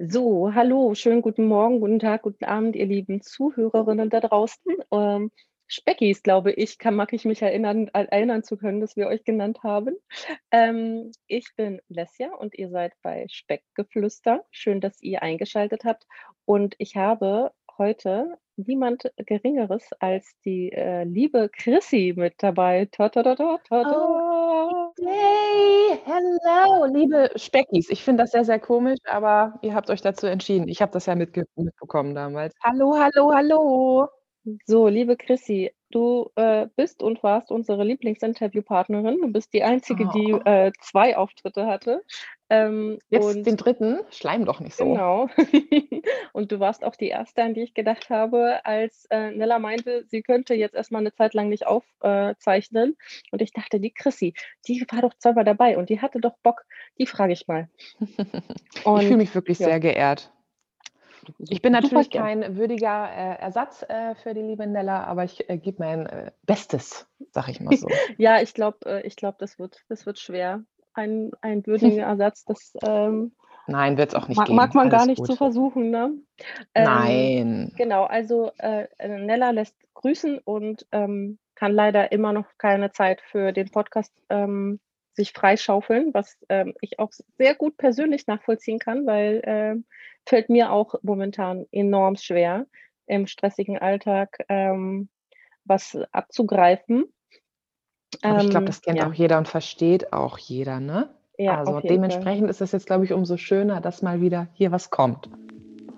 So, hallo, schönen guten Morgen, guten Tag, guten Abend, ihr lieben Zuhörerinnen da draußen. Ähm, Speckis, glaube ich, kann, mag ich mich erinnern, erinnern zu können, dass wir euch genannt haben. Ähm, ich bin Lesja und ihr seid bei Speckgeflüster. Schön, dass ihr eingeschaltet habt. Und ich habe heute niemand Geringeres als die äh, liebe Chrissy mit dabei. Ta -ta -ta hey, hello, liebe Speckis. Ich finde das sehr, sehr komisch, aber ihr habt euch dazu entschieden. Ich habe das ja mitge mitbekommen damals. Hallo, hallo, hallo. So, liebe Chrissy, du äh, bist und warst unsere Lieblingsinterviewpartnerin. Du bist die Einzige, oh. die äh, zwei Auftritte hatte. Ähm, Jetzt den dritten, schleim doch nicht so. Genau. und du warst auch die Erste, an die ich gedacht habe, als äh, Nella meinte, sie könnte jetzt erstmal eine Zeit lang nicht aufzeichnen. und ich dachte, die Chrissy, die war doch zweimal dabei und die hatte doch Bock. Die frage ich mal. Und, ich fühle mich wirklich ja. sehr geehrt. Ich bin natürlich kein würdiger äh, Ersatz äh, für die liebe Nella, aber ich äh, gebe mein äh, Bestes, sag ich mal so. ja, ich glaube, äh, ich glaub, das, wird, das wird schwer. Ein, ein würdiger Ersatz, das ähm, Nein, wird es auch nicht mag, geben. Mag man Alles gar nicht gut. zu versuchen, ne? Ähm, Nein. Genau, also äh, Nella lässt grüßen und ähm, kann leider immer noch keine Zeit für den Podcast ähm, sich freischaufeln, was ähm, ich auch sehr gut persönlich nachvollziehen kann, weil äh, fällt mir auch momentan enorm schwer, im stressigen Alltag ähm, was abzugreifen. Aber ich glaube, das kennt ja. auch jeder und versteht auch jeder, ne? Ja, also dementsprechend Fall. ist es jetzt, glaube ich, umso schöner, dass mal wieder hier was kommt.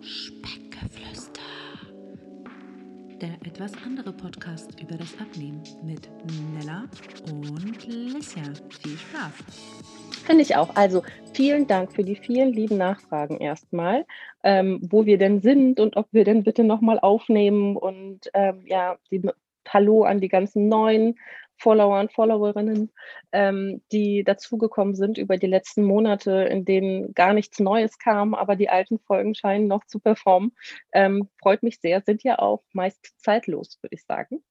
Speckgeflüster. Der etwas andere Podcast über das Abnehmen mit Nella und Lissia. Viel Spaß. Finde ich auch. Also vielen Dank für die vielen lieben Nachfragen erstmal, ähm, wo wir denn sind und ob wir denn bitte nochmal aufnehmen und ähm, ja, die, Hallo an die ganzen neuen Follower und Followerinnen, ähm, die dazugekommen sind über die letzten Monate, in denen gar nichts Neues kam, aber die alten Folgen scheinen noch zu performen. Ähm, freut mich sehr, sind ja auch meist zeitlos, würde ich sagen.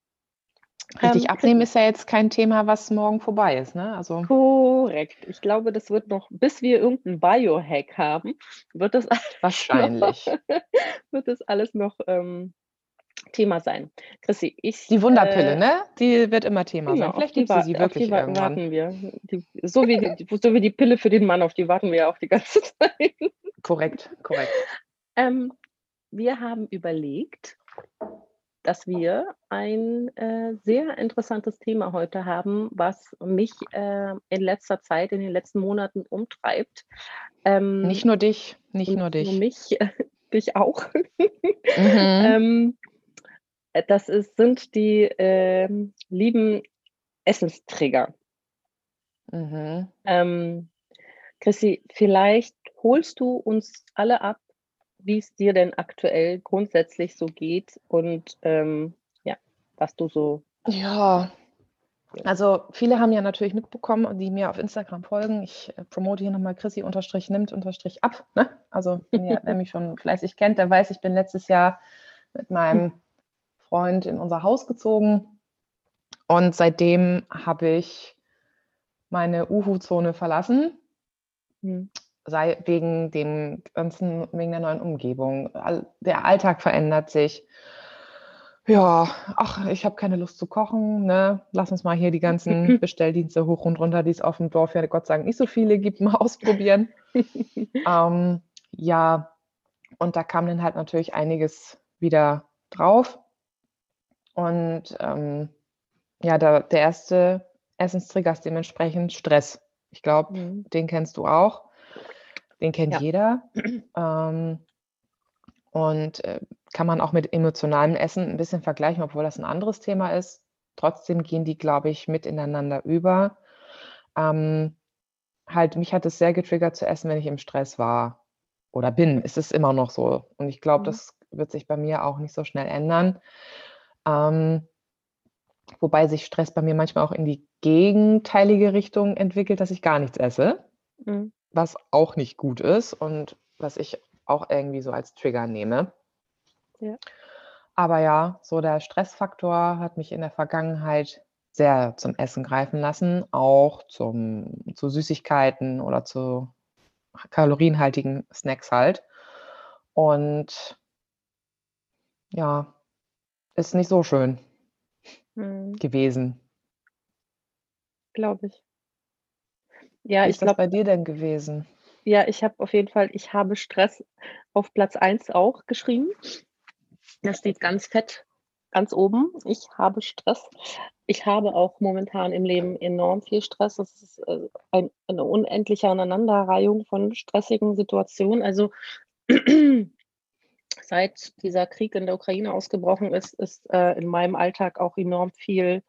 Richtig, ähm, abnehmen ist ja jetzt kein Thema, was morgen vorbei ist, ne? Also korrekt. Ich glaube, das wird noch, bis wir irgendeinen Biohack haben, wird das wahrscheinlich noch, wird das alles noch ähm, Thema sein. Chrissy, ich. Die Wunderpille, äh, ne? Die wird immer Thema genau, sein. Vielleicht gibt sie sie wirklich die irgendwann. warten wir. Die, so, wie die, so wie die Pille für den Mann, auf die warten wir ja auch die ganze Zeit. Korrekt, korrekt. Ähm, wir haben überlegt, dass wir ein äh, sehr interessantes Thema heute haben, was mich äh, in letzter Zeit, in den letzten Monaten umtreibt. Ähm, nicht nur dich, nicht nur dich. Nur mich, dich auch. Mhm. ähm, das ist, sind die ähm, lieben Essenstrigger. Mhm. Ähm, Chrissy, vielleicht holst du uns alle ab, wie es dir denn aktuell grundsätzlich so geht und ähm, ja, was du so. Ja, also viele haben ja natürlich mitbekommen, die mir auf Instagram folgen. Ich äh, promote hier nochmal Chrissy unterstrich nimmt unterstrich ab. Ne? Also wer mich schon fleißig kennt, der weiß, ich bin letztes Jahr mit meinem Freund in unser Haus gezogen. Und seitdem habe ich meine Uhu-Zone verlassen. Mhm sei wegen dem ganzen, wegen der neuen Umgebung. Der Alltag verändert sich. Ja, ach, ich habe keine Lust zu kochen. Ne? Lass uns mal hier die ganzen Bestelldienste hoch und runter, die es auf dem Dorf ja Gott sei Dank nicht so viele gibt, mal ausprobieren. ähm, ja, und da kam dann halt natürlich einiges wieder drauf. Und ähm, ja, da, der erste Essenstrigger ist dementsprechend Stress. Ich glaube, mhm. den kennst du auch. Den kennt ja. jeder. Ähm, und äh, kann man auch mit emotionalem Essen ein bisschen vergleichen, obwohl das ein anderes Thema ist. Trotzdem gehen die, glaube ich, mit ineinander über. Ähm, halt, mich hat es sehr getriggert zu essen, wenn ich im Stress war oder bin. Ist es immer noch so. Und ich glaube, mhm. das wird sich bei mir auch nicht so schnell ändern. Ähm, wobei sich Stress bei mir manchmal auch in die gegenteilige Richtung entwickelt, dass ich gar nichts esse. Mhm was auch nicht gut ist und was ich auch irgendwie so als Trigger nehme. Ja. Aber ja, so der Stressfaktor hat mich in der Vergangenheit sehr zum Essen greifen lassen, auch zum, zu Süßigkeiten oder zu kalorienhaltigen Snacks halt. Und ja, ist nicht so schön Mhm. gewesen. Glaube ich. Ja, Wie ich ist das glaube bei dir denn gewesen? ja, ich habe auf jeden Fall ich habe Stress auf Platz 1 auch geschrieben. Das steht ganz fett ganz oben. Ich habe Stress. Ich habe auch momentan im Leben enorm viel Stress. Das ist, äh, ein eine unendliche Aneinanderreihung von stressigen Situationen. Also, seit dieser Krieg in der Ukraine ausgebrochen ist, ist, äh, in meinem Alltag auch enorm viel,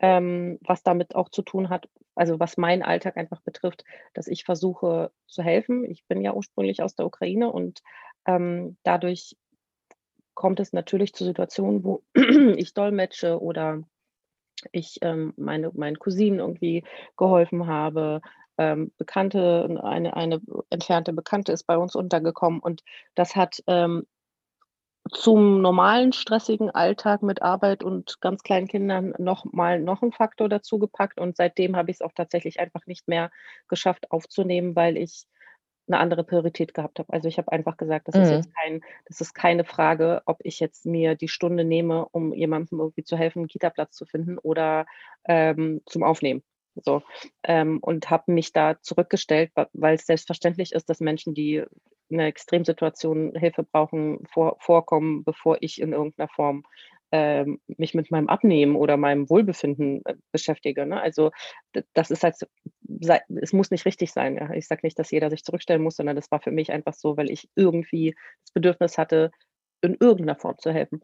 ähm, was damit auch zu tun hat also, was meinen Alltag einfach betrifft, dass ich versuche zu helfen. Ich bin ja ursprünglich aus der Ukraine und, ähm, dadurch kommt es natürlich zu Situationen, wo ich dolmetsche oder ich, ähm, meine meinen Cousinen irgendwie geholfen habe. Ähm, Bekannte eine eine entfernte Bekannte ist bei uns untergekommen und das hat, ähm, zum normalen stressigen Alltag mit Arbeit und ganz kleinen Kindern noch mal noch 'n Faktor dazugepackt und seitdem habe ich's auch tatsächlich einfach nicht mehr geschafft aufzunehmen, weil ich 'ne andere Priorität gehabt habe. Also, ich habe einfach gesagt, das ist Mhm. jetzt kein das ist keine Frage, ob ich jetzt mir die Stunde nehme, um jemandem irgendwie zu helfen, 'n Kitaplatz zu finden oder, ähm, zum Aufnehmen, so. Ähm, und habe mich da zurückgestellt, wa weil's selbstverständlich ist, dass Menschen, die in 'ner Extremsituation Hilfe brauchen, vor vorkommen, bevor ich in irgend 'ner Form, ähm, mich mit meinem Abnehmen oder meinem Wohlbefinden, äh, beschäftige, ne? Also, das ist halt es muss nicht richtig sein, ja. Ich sage nicht, dass jeder sich zurückstellen muss, sondern das war für mich einfach so, weil ich irgendwie das Bedürfnis hatte, in irgend 'ner Form zu helfen.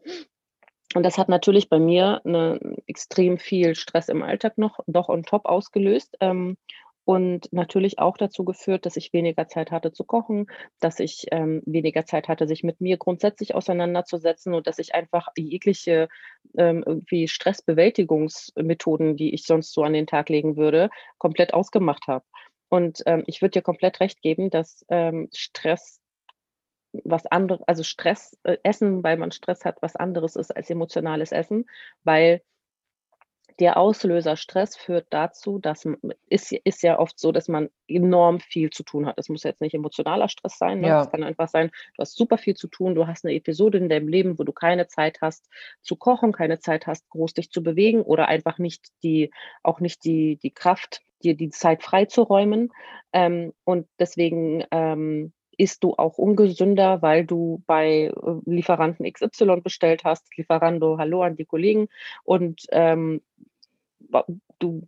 Und das hat natürlich bei mir 'ne extrem viel Stress im Alltag noch noch on top ausgelöst, ähm, und natürlich auch dazu geführt, dass ich weniger Zeit hatte zu kochen, dass ich, ähm, weniger Zeit hatte, sich mit mir grundsätzlich auseinanderzusetzen und dass ich einfach jegliche, ähm, irgendwie Stressbewältigungsmethoden, die ich sonst so an den Tag legen würde, komplett ausgemacht habe. Und, ähm, ich würde dir komplett recht geben, dass, ähm, Stress was andere also, Stress äh, Essen, weil man Stress hat, was anderes ist als emotionales Essen, weil der Auslöser Stress führt dazu, dass ist ist ja oft so, dass man enorm viel zu tun hat. Das muss jetzt nicht emotionaler Stress sein, ne? Das Ja. kann einfach sein, du hast super viel zu tun, du hast 'ne Episode in deinem Leben, wo du keine Zeit hast zu kochen, keine Zeit hast, groß dich zu bewegen oder einfach nicht die auch nicht die die Kraft, dir die Zeit freizuräumen. Ähm, und deswegen, ähm, isst du auch ungesünder, weil du bei, äh, Lieferanten XY bestellt hast. Lieferando, hallo an die Kollegen und, ähm, du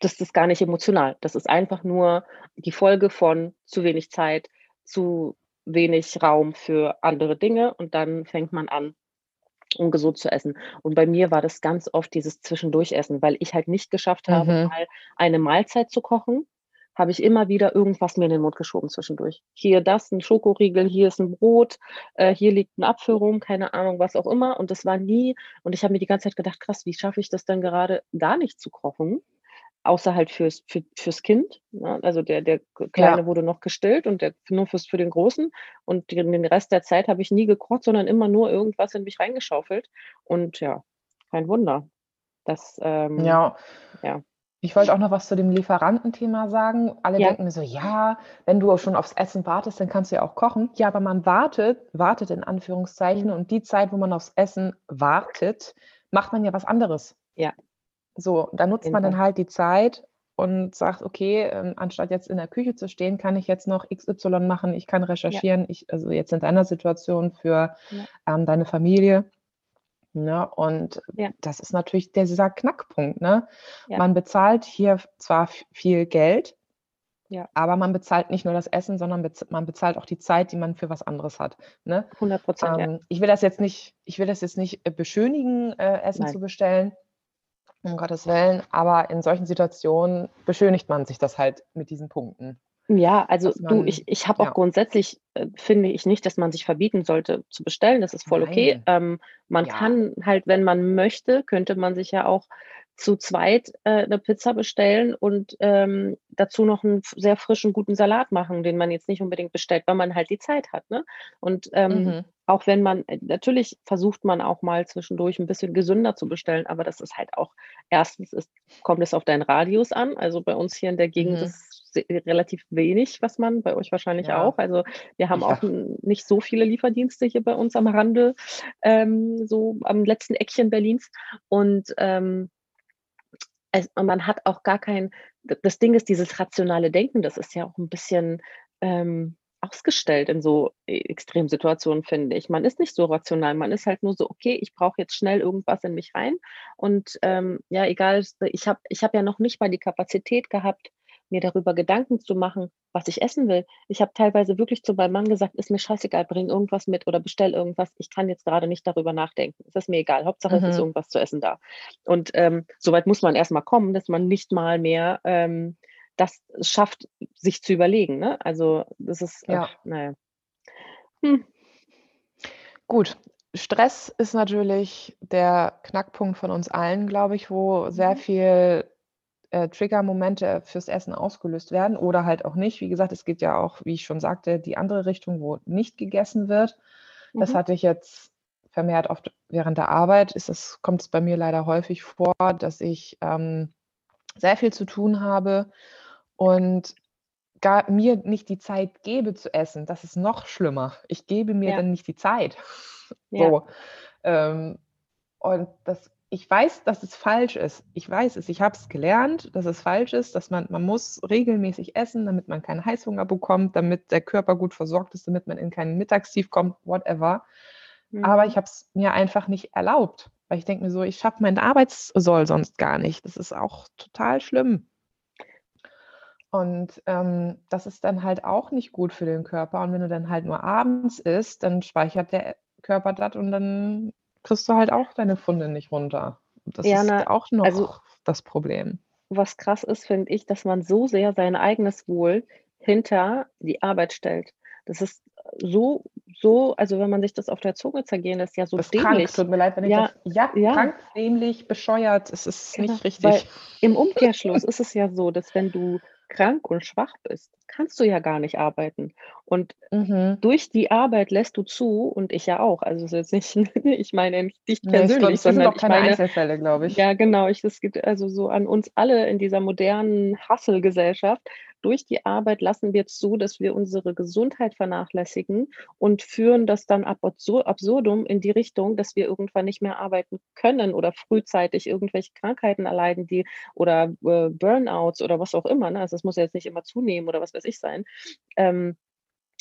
das ist gar nicht emotional. Das ist einfach nur die Folge von zu wenig Zeit, zu wenig Raum für andere Dinge und dann fängt man an, ungesund zu essen. Und bei mir war das ganz oft dieses Zwischendurchessen, weil ich halt nicht geschafft habe, Mhm. mal eine Mahlzeit zu kochen, habe ich immer wieder irgendwas mir in den Mund geschoben zwischendurch. Hier das, 'n Schokoriegel, hier ist 'n Brot, äh, hier liegt Apfel rum, keine Ahnung, was auch immer. Und das war nie und ich habe mir die ganze Zeit gedacht: „Krass, wie schaffe ich das denn gerade, gar nicht zu kochen?“ Außer halt fürs für fürs Kind, ne? Also, der der Kleine Ja. wurde noch gestillt und der nur fürs für den Großen. Und den den Rest der Zeit habe ich nie gekocht, sondern immer nur irgendwas in mich reingeschaufelt. Und ja, kein Wunder, dass, ähm Ja. ja. Ich wollte auch noch was zu dem Lieferantenthema sagen. Alle Ja. denken mir so: „Ja, wenn du auch schon aufs Essen wartest, dann kannst du ja auch kochen.“ Ja, aber man wartet wartet in Anführungszeichen Mhm. und die Zeit, wo man aufs Essen wartet, macht man ja was anderes. Ja. So, da nutzt man dann halt die Zeit und sagt: „Okay, ähm, anstatt jetzt in der Küche zu stehen, kann ich jetzt noch XY machen. Ich kann Ja. recherchieren.“ Ich also, jetzt in deiner Situation für, Ja. ähm, deine Familie, ne? Und Ja. das ist natürlich dieser Knackpunkt, ne? Ja. Man bezahlt hier zwar viel Geld Ja. aber man bezahlt nicht nur das Essen, sondern bez man bezahlt auch die Zeit, die man für was anderes hat, ne? 100 %, ja. Ähm, ich will das jetzt nicht ich will das jetzt nicht, äh, beschönigen, äh, Essen Nein. zu bestellen, um Gottes Willen, aber in solchen Situationen beschönigt man sich das halt mit diesen Punkten. Ja, also, Dass du, ich man ich habe auch ja. grundsätzlich, äh, finde ich nicht, dass man sich verbieten sollte zu bestellen. Das ist voll okay. Nein. Ähm, man Ja. kann halt, wenn man möchte könnte man sich ja auch zu zweit, äh, 'ne Pizza bestellen und, ähm, dazu noch 'n f sehr frischen, guten Salat machen, den man jetzt nicht unbedingt bestellt, weil man halt die Zeit hat, ne? Und, ähm, Mhm. auch wenn man äh, natürlich versucht man auch mal zwischendurch 'n bisschen gesünder zu bestellen, aber das ist halt auch 1. ist kommt es auf deinen Radius an. Also, bei uns hier in der Gegend Mhm. ist relativ wenig, was man bei euch wahrscheinlich Ja. auch. Also wir haben Ja. auch nicht so viele Lieferdienste hier bei uns am Rande, ähm, so am letzten Eckchen Berlins. Und ähm, es, man hat auch gar kein, das Ding ist, dieses rationale Denken, das ist ja auch ein bisschen ähm, ausgestellt in so e- Extremsituationen, finde ich. Man ist nicht so rational, man ist halt nur so, okay, ich brauche jetzt schnell irgendwas in mich rein. Und ähm, ja, egal, ich habe ich hab ja noch nicht mal die Kapazität gehabt, mir darüber Gedanken zu machen, was ich essen will. Ich habe teilweise wirklich zu meinem Mann gesagt, ist mir scheißegal, bring irgendwas mit oder bestell irgendwas. Ich kann jetzt gerade nicht darüber nachdenken. Es ist mir egal. Hauptsache, es ist Mhm. irgendwas zu essen da. Und ähm, soweit muss man erstmal kommen, dass man nicht mal mehr ähm, das schafft, sich zu überlegen. Ne? Also das ist, Ja. ach, naja. Hm. Gut, Stress ist natürlich der Knackpunkt von uns allen, glaube ich, wo sehr Mhm. viel äh, Trigger-Momente fürs Essen ausgelöst werden oder halt auch nicht. Wie gesagt, es geht ja auch, wie ich schon sagte, die andere Richtung, wo nicht gegessen wird. Das Mhm. hatte ich jetzt vermehrt oft während der Arbeit. Ist es, kommt es bei mir leider häufig vor, dass ich ähm, sehr viel zu tun habe und gar mir nicht die Zeit gebe zu essen. Das ist noch schlimmer. Ich gebe mir Ja. dann nicht die Zeit. Ja. So. Ähm, und das, ich weiß, dass es falsch ist. Ich weiß es. Ich habe es gelernt, dass es falsch ist, dass man, man muss regelmäßig essen, damit man keinen Heißhunger bekommt, damit der Körper gut versorgt ist, damit man in keinen Mittagstief kommt, whatever. Aber Mhm. ich habe es mir einfach nicht erlaubt, weil ich denke mir so, ich schaffe meinen Arbeitssoll sonst gar nicht. Das ist auch total schlimm. Und ähm, das ist dann halt auch nicht gut für den Körper. Und wenn du dann halt nur abends isst, dann speichert der Körper das und dann kriegst du halt auch deine Funde nicht runter. Das Ja, ist na, auch noch also das Problem. was krass ist, finde ich, dass man so sehr sein eigenes Wohl hinter die Arbeit stellt. Das ist so, so, also wenn man sich das auf der Zunge zergehen lässt, ja so Das ist krank. dämlich. Tut mir leid, wenn ich Ja, das. Ja, ja. krank, dämlich, bescheuert. Es ist Genau, nicht richtig. im Umkehrschluss ist es ja so, dass wenn du krank und schwach bist, kannst du ja gar nicht arbeiten. Und Mhm. durch die Arbeit lässt du zu, und ich ja auch, also jetzt nicht, ich meine nicht dich Nee, ich glaub, persönlich, wir sind sondern auch ich keine meine, Einzelfälle, glaube ich. ja genau, ich, das geht also so an uns alle in dieser modernen Hustle-Gesellschaft. Durch die Arbeit lassen wir zu, dass wir unsere Gesundheit vernachlässigen und führen das dann ab absur- absurdum in die Richtung, dass wir irgendwann nicht mehr arbeiten können oder frühzeitig irgendwelche Krankheiten erleiden, die oder äh, Burnouts oder was auch immer. Ne? Also es muss ja jetzt nicht immer zunehmen oder was weiß ich sein. Ähm,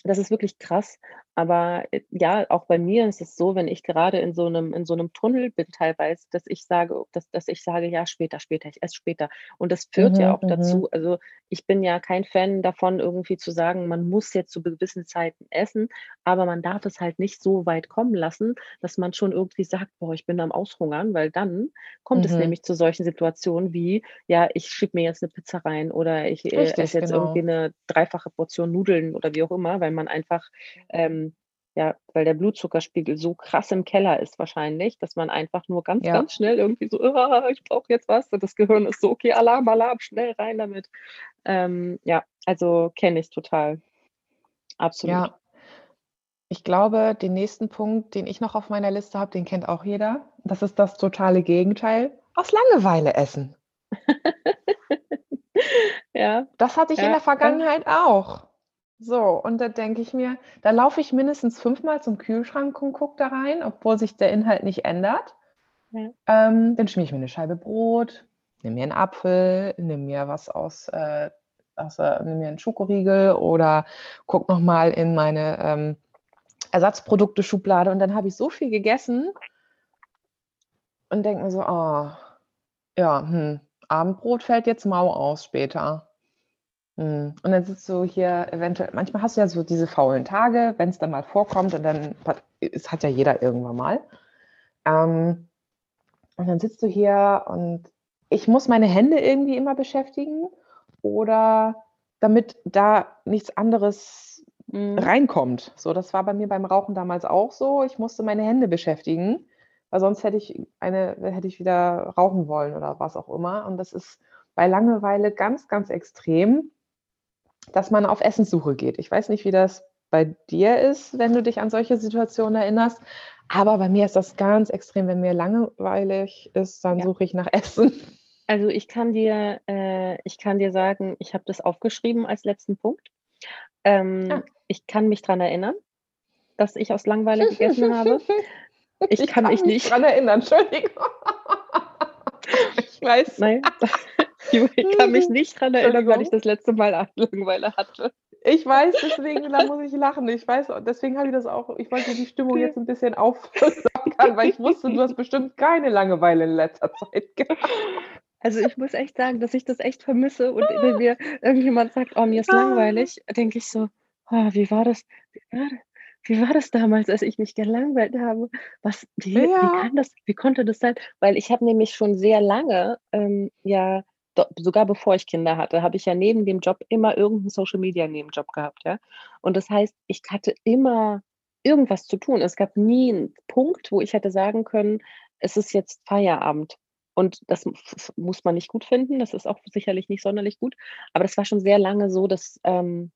das ist wirklich krass. Aber äh, ja, auch bei mir ist es so, wenn ich gerade in so einem, in so einem Tunnel bin teilweise, dass ich sage, dass, dass ich sage, ja, später, später, ich esse später. Und das führt ja Mhm, auch mhm. dazu, also ich bin ja kein Fan davon, irgendwie zu sagen, man muss jetzt zu gewissen Zeiten essen, aber man darf es halt nicht so weit kommen lassen, dass man schon irgendwie sagt, boah, ich bin am Aushungern, weil dann kommt es Mhm. nämlich zu solchen Situationen wie, ja, ich schieb mir jetzt eine Pizza rein oder ich äh, Richtig, esse jetzt genau. irgendwie eine dreifache Portion Nudeln oder wie auch immer, weil man einfach, ähm, ja, weil der Blutzuckerspiegel so krass im Keller ist wahrscheinlich, dass man einfach nur ganz, Ja. ganz schnell irgendwie so, "Ah, ich brauche jetzt was. Und das Gehirn ist so, okay, Alarm, Alarm, schnell rein damit. Ähm, ja, also kenne ich total. Absolut. Ja, ich glaube, den nächsten Punkt, den ich noch auf meiner Liste habe, den kennt auch jeder. Das ist das totale Gegenteil. Aus Langeweile essen. Ja, Das hatte ich in ja, der ja. Vergangenheit auch. So, und da denke ich mir, da laufe ich mindestens fünfmal zum Kühlschrank und gucke da rein, obwohl sich der Inhalt nicht ändert. Ja. Ähm, dann schmiere ich mir eine Scheibe Brot, nehme mir einen Apfel, nehme mir was aus, äh, aus äh, nehme mir einen Schokoriegel oder gucke nochmal in meine ähm, Ersatzprodukte-Schublade und dann habe ich so viel gegessen und denke mir so, oh, ja, hm, Abendbrot fällt jetzt mau aus später. Hm. Und dann sitzt du hier eventuell, manchmal hast du ja so diese faulen Tage, wenn es dann mal vorkommt und dann, es hat ja jeder irgendwann mal. Ähm, und dann sitzt du hier und ich muss meine Hände irgendwie immer beschäftigen oder damit da nichts anderes Mhm. reinkommt. So, das war bei mir beim Rauchen damals auch so. Ich musste meine Hände beschäftigen, weil sonst hätte ich eine, hätte ich wieder rauchen wollen oder was auch immer. Und das ist bei Langeweile ganz, ganz extrem, dass man auf Essenssuche geht. Ich weiß nicht, wie das bei dir ist, wenn du dich an solche Situationen erinnerst. Aber bei mir ist das ganz extrem. Wenn mir langweilig ist, dann Ja. suche ich nach Essen. Also, ich kann dir äh, ich kann dir sagen, ich habe das aufgeschrieben als letzten Punkt. Ähm, Ah. ich kann mich dran erinnern, dass ich aus Langeweile gegessen habe. Ich Ich kann kann mich nicht dran erinnern, Entschuldigung. Ich weiß. nein, ich kann mich nicht dran erinnern, wann ich das letzte Mal Langeweile hatte. Ich weiß, deswegen, da muss ich lachen. Ich weiß, deswegen habe ich das auch ich wollte die Stimmung jetzt ein bisschen auflockern, weil ich wusste, du hast bestimmt keine Langeweile in letzter Zeit gehabt. Also, ich muss echt sagen, dass ich das echt vermisse und wenn mir irgendjemand sagt: „Oh, mir ist langweilig“, denke ich so: „Oh, wie war das wie war da wie war das damals, als ich mich gelangweilt habe? Was wie wie Ja. kann das wie konnte das sein?“ Weil ich habe nämlich schon sehr lange, ähm, ja, sogar bevor ich Kinder hatte, habe ich ja neben dem Job immer irgend 'n Social-Media-Nebenjob gehabt, ja? Und das heißt, ich hatte immer irgendwas zu tun. Es gab nie 'n Punkt, wo ich hätte sagen können: „Es ist jetzt Feierabend.“ Und das muss man nicht gut finden. Das ist auch sicherlich nicht sonderlich gut. Aber das war schon sehr lange so, dass ähm,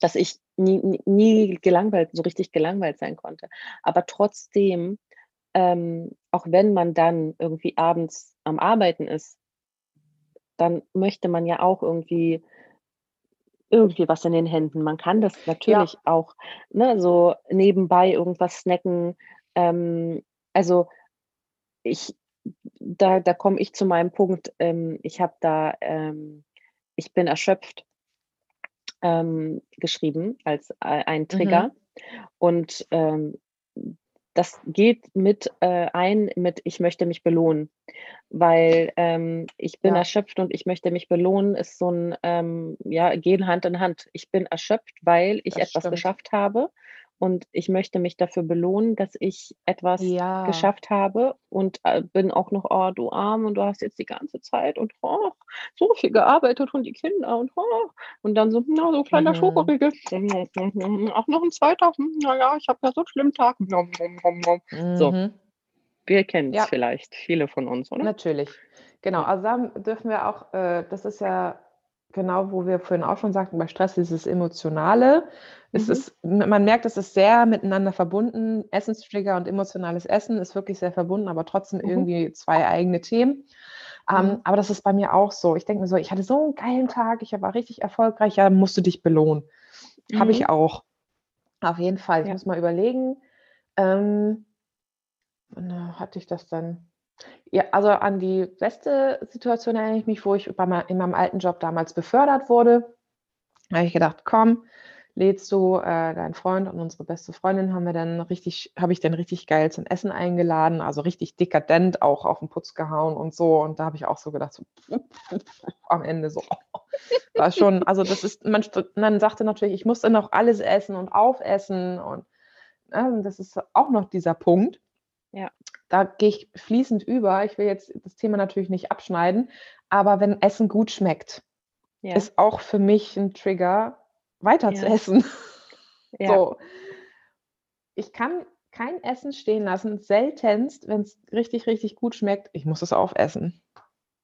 dass ich nie nie nie gelangweilt so richtig gelangweilt sein konnte. Aber trotzdem, ähm, auch wenn man dann irgendwie abends am Arbeiten ist dann möchte man ja auch irgendwie irgendwie was in den Händen. Man kann das natürlich Ja. auch, ne, so nebenbei irgendwas snacken. Ähm, also, ich da da komme ich zu meinem Punkt, ähm, ich habe da, ähm „Ich bin erschöpft“ ähm, geschrieben als ei ein Mhm. Trigger. Und, ähm, das geht mit äh, ein mit „Ich möchte mich belohnen“, weil, ähm, „Ich bin Ja. erschöpft und ich möchte mich belohnen“ ist so 'n ähm, ja, gehen Hand in Hand. Ich bin erschöpft, weil ich Das etwas stimmt. geschafft habe und ich möchte mich dafür belohnen, dass ich etwas Ja. geschafft habe und, äh, bin auch noch: „Oh, du Arme und du hast jetzt die ganze Zeit und, oh, so viel gearbeitet und die Kinder und, oh“ und dann so: „Na, so kleiner Mhm. Schokoriegel. Auch noch 'n 2. Hm, na ja, ich habe ja so 'n schlimmen Tag. Nom.“ So. Mhm. Wir kennen's Ja. vielleicht, viele von uns, oder? Natürlich. Genau, also da dürfen wir auch äh, das ist ja genau, wo wir vorhin auch schon sagten, bei Stress dieses Emotionale. Es Mhm. ist m man merkt, es ist sehr miteinander verbunden. Essenstrigger und emotionales Essen ist wirklich sehr verbunden, aber trotzdem Mhm. irgendwie 2 eigene Themen. Ähm, Mhm. aber das ist bei mir auch so. Ich denke mir so: „Ich hatte so 'n geilen Tag, ich war richtig erfolgreich.“ Ja, musst du dich belohnen. Habe Mhm. ich auch. Auf jeden Fall. Ich Ja. muss mal überlegen, ähm wann hatte ich das denn? Ja, also an die beste Situation erinnere ich mich, wo ich bei mei in meinem alten Job damals befördert wurde. Da habe ich gedacht: „Komm, lädst du, äh, deinen Freund und unsere beste Freundin haben wir dann richtig habe ich dann richtig geil zum Essen eingeladen, also richtig dekadent auch auf 'n Putz gehauen und so.“ Und da habe ich auch so gedacht, so am Ende so war schon also das ist man man sagte natürlich, ich musste noch alles essen und aufessen und, ne, das ist auch noch dieser Punkt. Ja. Da gehe ich fließend über. Ich will jetzt das Thema natürlich nicht abschneiden, aber wenn Essen gut schmeckt, Ja. ist auch für mich 'n Trigger, weiter zu Ja. essen. Ja. So. Ich kann kein Essen stehen lassen, seltenst, wenn's richtig, richtig gut schmeckt. Ich muss es aufessen.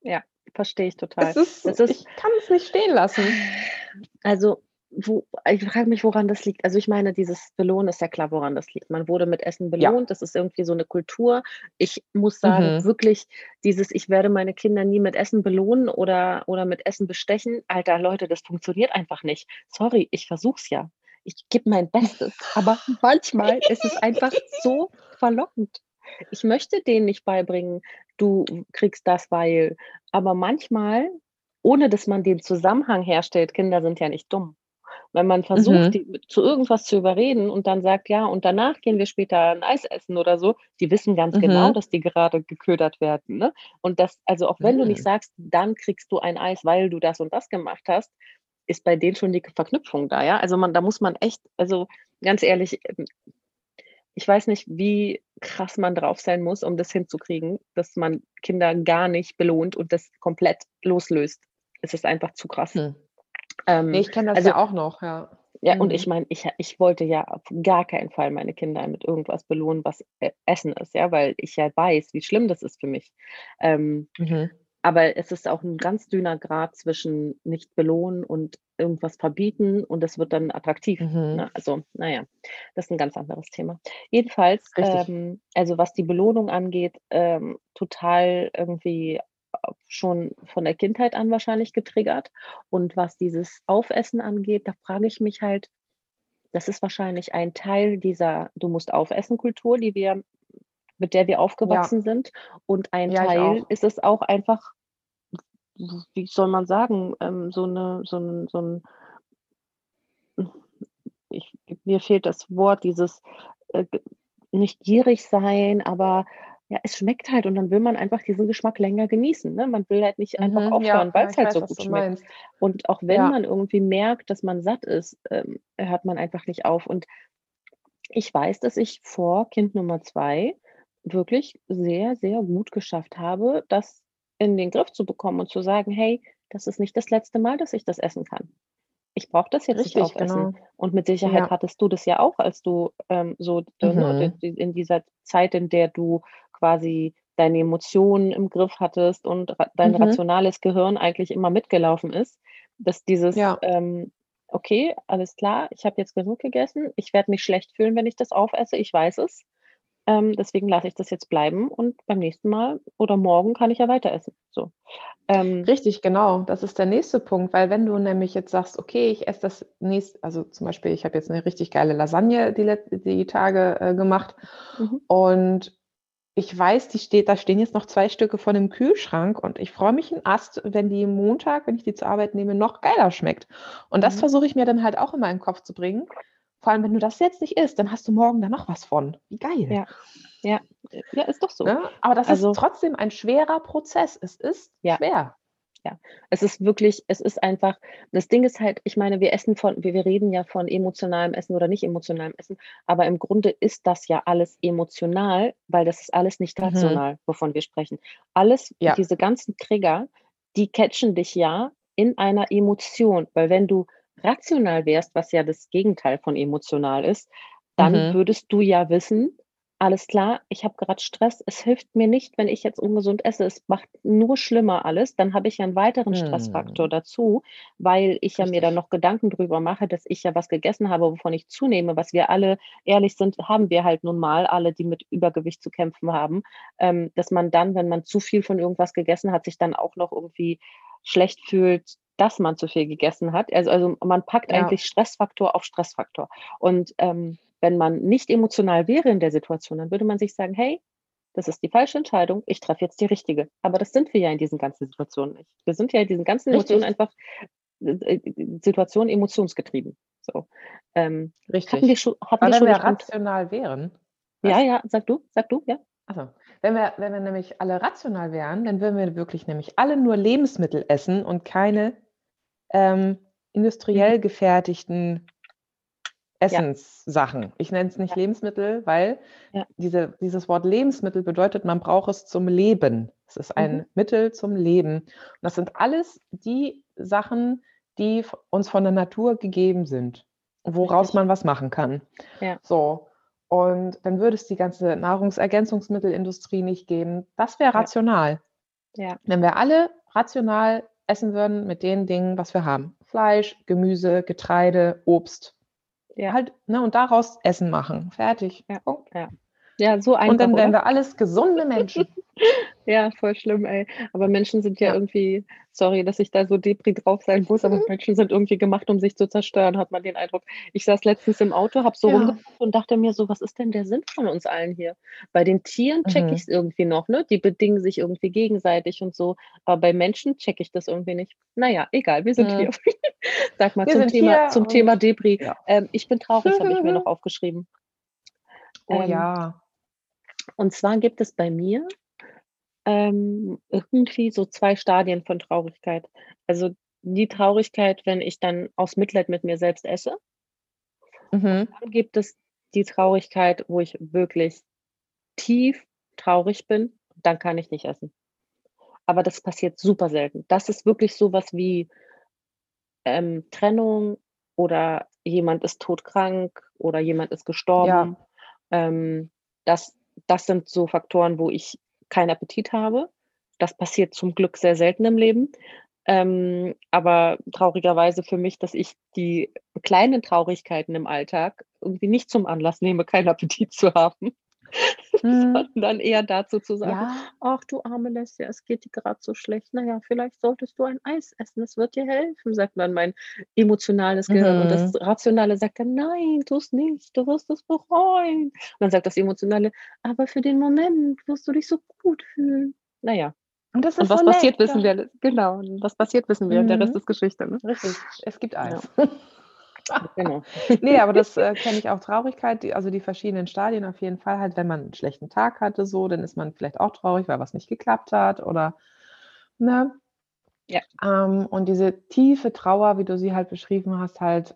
Ja, verstehe ich total. Es ist ist ich kann es nicht stehen lassen. Also, wo ich frage mich, woran das liegt. Also, ich meine, dieses Belohnen ist ja klar, woran das liegt. Man wurde mit Essen Ja. belohnt. Das ist irgendwie so 'ne Kultur. Ich muss sagen, Mhm. wirklich dieses: „Ich werde meine Kinder nie mit Essen belohnen oder oder mit Essen bestechen.“ Alter, Leute, das funktioniert einfach nicht. Sorry, ich versuche es ja. Ich gebe mein Bestes, aber manchmal ist es einfach so verlockend. Ich möchte denen nicht beibringen: „Du kriegst das, weil“ aber manchmal, ohne dass man den Zusammenhang herstellt Kinder sind ja nicht dumm. Wenn man versucht, Mhm. die zu irgendwas zu überreden und dann sagt: „Ja, und danach gehen wir später 'n Eis essen“ oder so, die wissen ganz genau, Mhm. dass die gerade geködert werden, ne? Und das also, auch wenn du nicht Hm. sagst: „Dann kriegst du ein Eis, weil du das und das gemacht hast“, ist bei denen schon die Verknüpfung da, ja? Also, man da muss man echt also, ganz ehrlich, ähm ich weiß nicht, wie krass man drauf sein muss, um das hinzukriegen, dass man Kinder gar nicht belohnt und das komplett loslöst. Es ist einfach zu krass. Hm. Ähm, ich kenne das also ja auch noch, ja. ja, und ich Mhm. meine, ich ich wollte ja auf gar keinen Fall meine Kinder mit irgendwas belohnen, was E Essen ist, ja, weil ich ja weiß, wie schlimm das ist für mich. Ähm, Mhm. aber es ist auch 'n ganz dünner Grat zwischen nicht belohnen und irgendwas verbieten und das wird dann attraktiv, Mhm. ne? Also, na ja, das ist 'n ganz anderes Thema. Jedenfalls, ähm, also, was die Belohnung angeht, ähm, total irgendwie schon von der Kindheit an wahrscheinlich getriggert. Und was dieses Aufessen angeht, da frage ich mich halt, das ist wahrscheinlich ein Teil dieser Du musst aufessen Kultur, die wir, mit der wir aufgewachsen ja. sind. Und ein ja, Teil ist es auch einfach, wie soll man sagen, ähm, so eine, so ein, so ein ich, mir fehlt das Wort, dieses äh, nicht gierig sein, aber ja, es schmeckt halt und dann will man einfach diesen Geschmack länger genießen. Ne? Man will halt nicht einfach mhm, aufhören, ja, weil es halt weiß, so gut schmeckt. Und auch wenn ja. man irgendwie merkt, dass man satt ist, ähm, hört man einfach nicht auf. Und ich weiß, dass ich vor Kind Nummer zwei wirklich sehr, sehr gut geschafft habe, das in den Griff zu bekommen und zu sagen, hey, das ist nicht das letzte Mal, dass ich das essen kann ich brauche das jetzt Richtig, nicht aufessen. Genau. Und mit Sicherheit ja. hattest du das ja auch, als du ähm, so ne, mhm. in dieser Zeit, in der du quasi deine Emotionen im Griff hattest und dein mhm. rationales Gehirn eigentlich immer mitgelaufen ist, dass dieses, ja. ähm, okay, alles klar, ich habe jetzt genug gegessen, ich werde mich schlecht fühlen, wenn ich das aufesse, ich weiß es. Ähm, deswegen lasse ich das jetzt bleiben und beim nächsten Mal oder morgen kann ich ja weiter essen. So. Ähm, Richtig, genau. Das ist der nächste Punkt, weil wenn du nämlich jetzt sagst, okay, ich esse das nächste, also zum Beispiel, ich habe jetzt eine richtig geile Lasagne die, die Tage äh, gemacht mhm. und ich weiß, die steht, da stehen jetzt noch zwei Stücke von dem Kühlschrank und ich freue mich ein Ast, wenn die Montag, wenn ich die zur Arbeit nehme, noch geiler schmeckt. Und das mhm. versuche ich mir dann halt auch immer in den Kopf zu bringen, vor allem, wenn du das jetzt nicht isst, dann hast du morgen da noch was von. Wie geil. Ja, ja. ja ist doch so. Ja? Ne? Aber das also, ist trotzdem ein schwerer Prozess. Es ist ja. schwer. Ja, es ist wirklich, es ist einfach, das Ding ist halt, ich meine, wir essen von, wir, wir reden ja von emotionalem Essen oder nicht emotionalem Essen, aber im Grunde ist das ja alles emotional, weil das ist alles nicht mhm. rational, mhm. wovon wir sprechen. Alles, ja. diese ganzen Trigger, die catchen dich ja in einer Emotion, weil wenn du rational wärst, was ja das Gegenteil von emotional ist, dann mhm. würdest du ja wissen, alles klar, ich habe gerade Stress, es hilft mir nicht, wenn ich jetzt ungesund esse, es macht nur schlimmer alles, dann habe ich ja einen weiteren Stressfaktor mhm. dazu, weil ich ja mir dann noch Gedanken drüber mache, dass ich ja was gegessen habe, wovon ich zunehme, was wir alle, ehrlich sind, haben wir halt nun mal, alle, die mit Übergewicht zu kämpfen haben, ähm, dass man dann, wenn man zu viel von irgendwas gegessen hat, sich dann auch noch irgendwie schlecht fühlt, dass man zu viel gegessen hat. Also, also man packt ja. eigentlich Stressfaktor auf Stressfaktor. Und ähm, wenn man nicht emotional wäre in der Situation, dann würde man sich sagen, hey, das ist die falsche Entscheidung, ich treffe jetzt die richtige. Aber das sind wir ja in diesen ganzen Situationen nicht. Wir sind ja in diesen ganzen Emotionen einfach äh, äh, Situationen emotionsgetrieben. So. Ähm, Richtig. Hatten wir schon, hatten wir, schon wir rational wären. Ja, ja, sag du, sag du, ja. Also, wenn wir, wenn wir nämlich alle rational wären, dann würden wir wirklich nämlich alle nur Lebensmittel essen und keine ähm, industriell mhm. gefertigten Essenssachen. Ja. Ich nenne es nicht ja. Lebensmittel, weil ja. diese, dieses Wort Lebensmittel bedeutet, man braucht es zum Leben. Es ist ein mhm. Mittel zum Leben. Und das sind alles die Sachen, die uns von der Natur gegeben sind, woraus Richtig. man was machen kann. So. Und dann würde es die ganze Nahrungsergänzungsmittelindustrie nicht geben. Das wäre rational. Wenn wir alle rational essen würden mit den Dingen, was wir haben. Fleisch, Gemüse, Getreide, Obst. Ja. Halt, ne, und daraus Essen machen. Fertig. Ja. Punkt. Ja. Ja, so einfach. Und dann wären wir alles gesunde Menschen. ja, voll schlimm, ey. Aber Menschen sind ja, ja, irgendwie, sorry, dass ich da so depri drauf sein muss, aber Menschen sind irgendwie gemacht, um sich zu zerstören, hat man den Eindruck. Ich saß letztens im Auto, hab so ja. rumgeguckt und dachte mir so, was ist denn der Sinn von uns allen hier? Bei den Tieren check mhm. ich es irgendwie noch, ne? Die bedingen sich irgendwie gegenseitig und so. Aber bei Menschen check ich das irgendwie nicht. Naja, egal, wir sind mhm. hier. Sag mal wir zum Thema, zum Thema Debris. Ja. Ähm, ich bin traurig, habe ich mir noch aufgeschrieben. Oh ähm, ja. Und zwar gibt es bei mir ähm, irgendwie so zwei Stadien von Traurigkeit. Also die Traurigkeit, wenn ich dann aus Mitleid mit mir selbst esse. Mhm. Dann gibt es die Traurigkeit, wo ich wirklich tief traurig bin, dann kann ich nicht essen. Aber das passiert super selten. Das ist wirklich sowas wie ähm, Trennung oder jemand ist todkrank oder jemand ist gestorben. Ja. Ähm, das das sind so Faktoren, wo ich keinen Appetit habe. Das passiert zum Glück sehr selten im Leben. Ähm, aber traurigerweise für mich, dass ich die kleinen Traurigkeiten im Alltag irgendwie nicht zum Anlass nehme, keinen Appetit zu haben. Mhm. Sondern eher dazu zu sagen, ja. ach du arme Lesja, es geht dir gerade so schlecht. Naja, vielleicht solltest du ein Eis essen, es wird dir helfen, sagt dann mein emotionales Gehirn. Mhm. Und das mhm. Rationale sagt dann, nein, tu es nicht, du wirst es bereuen. Und dann sagt das Emotionale, aber für den Moment wirst du dich so gut fühlen. Naja. Und, das ist und was so passiert, nett, wissen wir. Genau, was passiert, wissen wir. Mhm. Der Rest ist Geschichte. Ne? Richtig, es gibt Eis. Ja. Genau. nee, aber das äh, kenne ich auch Traurigkeit, die, also die verschiedenen Stadien auf jeden Fall halt, wenn man einen schlechten Tag hatte, so, dann ist man vielleicht auch traurig, weil was nicht geklappt hat oder ne? Ja. Ähm, und diese tiefe Trauer, wie du sie halt beschrieben hast, halt,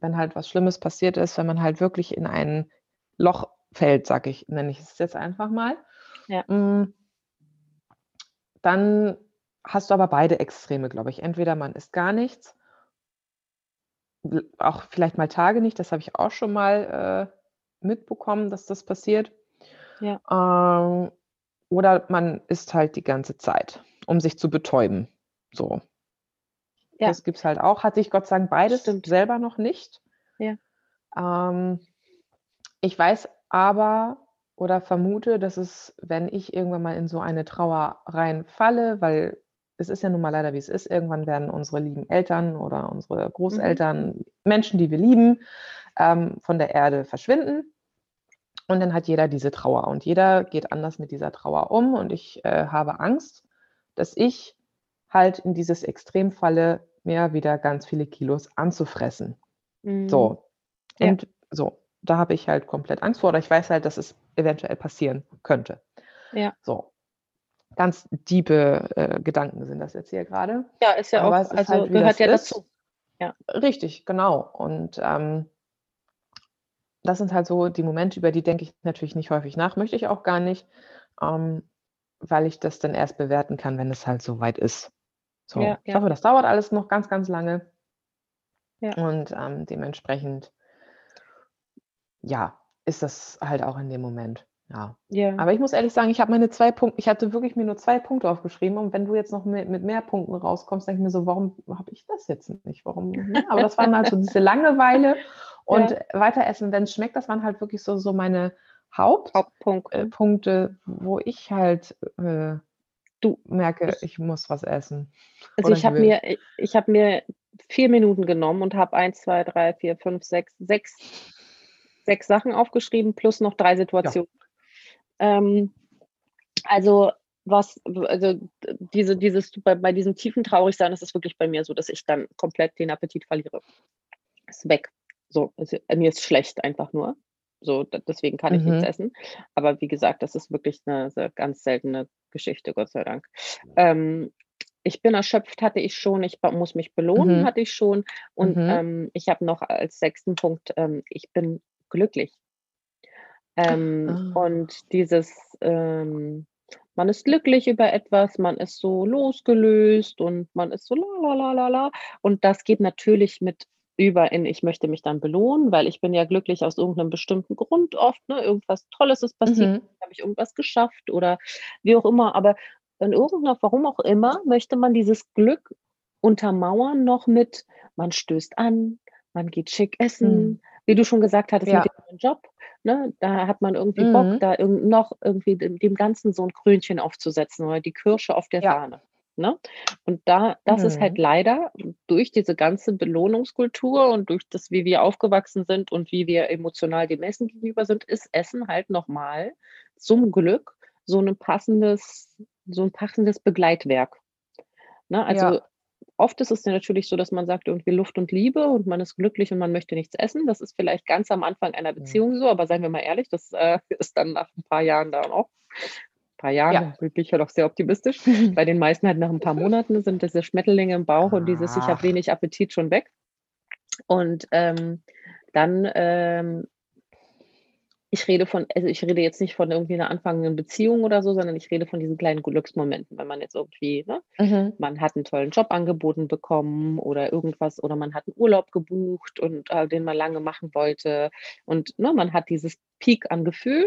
wenn halt was Schlimmes passiert ist, wenn man halt wirklich in ein Loch fällt, sag ich, nenne ich es jetzt einfach mal. Ja. Mm, dann hast du aber beide Extreme, glaube ich. Entweder man isst gar nichts auch vielleicht mal Tage nicht, das habe ich auch schon mal äh, mitbekommen, dass das passiert. Ja. Ähm, oder man isst halt die ganze Zeit, um sich zu betäuben. So. Ja. Das gibt es halt auch. Hatte ich Gott sei Dank beides Stimmt. selber noch nicht. Ja. Ähm, ich weiß aber oder vermute, dass es, wenn ich irgendwann mal in so eine Trauer reinfalle, weil es ist ja nun mal leider, wie es ist. Irgendwann werden unsere lieben Eltern oder unsere mhm. Großeltern, mhm. Menschen, die wir lieben, ähm, von der Erde verschwinden. Und dann hat jeder diese Trauer und jeder geht anders mit dieser Trauer um. Und ich äh, habe Angst, dass ich halt in dieses Extrem falle, mir wieder ganz viele Kilos anzufressen. Mhm. So. Und ja. so, da habe ich halt komplett Angst vor. Oder ich weiß halt, dass es eventuell passieren könnte. Ja. So ganz tiefe äh, Gedanken sind das jetzt hier gerade. Ja, ist ja Aber auch, also halt, gehört ja ist. dazu. Ja. Richtig, genau. Und ähm, das sind halt so die Momente, über die denke ich natürlich nicht häufig nach, möchte ich auch gar nicht, ähm, weil ich das dann erst bewerten kann, wenn es halt so weit ist. So, ja, ich ja. hoffe, das dauert alles noch ganz, ganz lange. Ja. Und ähm, dementsprechend, ja, ist das halt auch in dem Moment. Ja. Ja. Aber ich muss ehrlich sagen, ich habe meine zwei Punkte, ich hatte wirklich mir nur zwei Punkte aufgeschrieben und wenn du jetzt noch mit, mit mehr Punkten rauskommst, denke ich mir so, warum habe ich das jetzt nicht? Warum? Ja, aber das waren halt so diese Langeweile und ja. weiter essen, wenn es schmeckt, das waren halt wirklich so, so meine Haupt Hauptpunkte, äh, Punkte, wo ich halt äh, du merke, ich, ich, muss was essen. Also ich habe mir, ich habe mir vier Minuten genommen und habe eins, zwei, drei, vier, fünf, sechs, sechs, sechs Sachen aufgeschrieben plus noch drei Situationen. Ähm, also was, also diese, dieses, bei, bei diesem tiefen Traurigsein ist es wirklich bei mir so, dass ich dann komplett den Appetit verliere. Ist weg. So, also, mir ist schlecht einfach nur. So, deswegen kann ich mhm. nichts essen. Aber wie gesagt, das ist wirklich eine, eine ganz seltene Geschichte, Gott sei Dank. Ähm, ich bin erschöpft, hatte ich schon. Ich muss mich belohnen, mhm. hatte ich schon. Und mhm. ähm, ich habe noch als sechsten Punkt, ähm, ich bin glücklich. Ähm, ah. Und dieses, ähm, man ist glücklich über etwas, man ist so losgelöst und man ist so la la la la la. Und das geht natürlich mit über in, ich möchte mich dann belohnen, weil ich bin ja glücklich aus irgendeinem bestimmten Grund oft, ne? irgendwas Tolles ist passiert, mhm. habe ich irgendwas geschafft oder wie auch immer. Aber in irgendeiner, warum auch immer, möchte man dieses Glück untermauern noch mit, man stößt an, man geht schick essen, mhm. Wie du schon gesagt hattest, ja. mit dem Job. Ne? Da hat man irgendwie mhm. Bock, da irg noch irgendwie dem, dem, Ganzen so ein Krönchen aufzusetzen oder die Kirsche auf der ja. Sahne. Ne? Und da, das mhm. ist halt mhm. leider durch diese ganze Belohnungskultur und durch das, wie wir aufgewachsen sind und wie wir emotional dem Essen gegenüber sind, ist Essen halt nochmal zum Glück so ein passendes, so ein passendes Begleitwerk. Ne? Also ja oft ist es ja natürlich so, dass man sagt, irgendwie Luft und Liebe und man ist glücklich und man möchte nichts essen. Das ist vielleicht ganz am Anfang einer Beziehung so, aber seien wir mal ehrlich, das äh, ist dann nach ein paar Jahren dann auch. Ein paar Jahren, ja. bin ich ja doch sehr optimistisch. Bei den meisten halt nach ein paar Monaten sind diese Schmetterlinge im Bauch und dieses, ich habe wenig Appetit schon weg. Und ähm, dann ähm, ich rede von, also ich rede jetzt nicht von irgendwie einer anfangenden Beziehung oder so, sondern ich rede von diesen kleinen Glücksmomenten, wenn man jetzt irgendwie, ne, mhm. man hat einen tollen Job angeboten bekommen oder irgendwas oder man hat einen Urlaub gebucht und äh, den man lange machen wollte und ne, man hat dieses Peak an Gefühl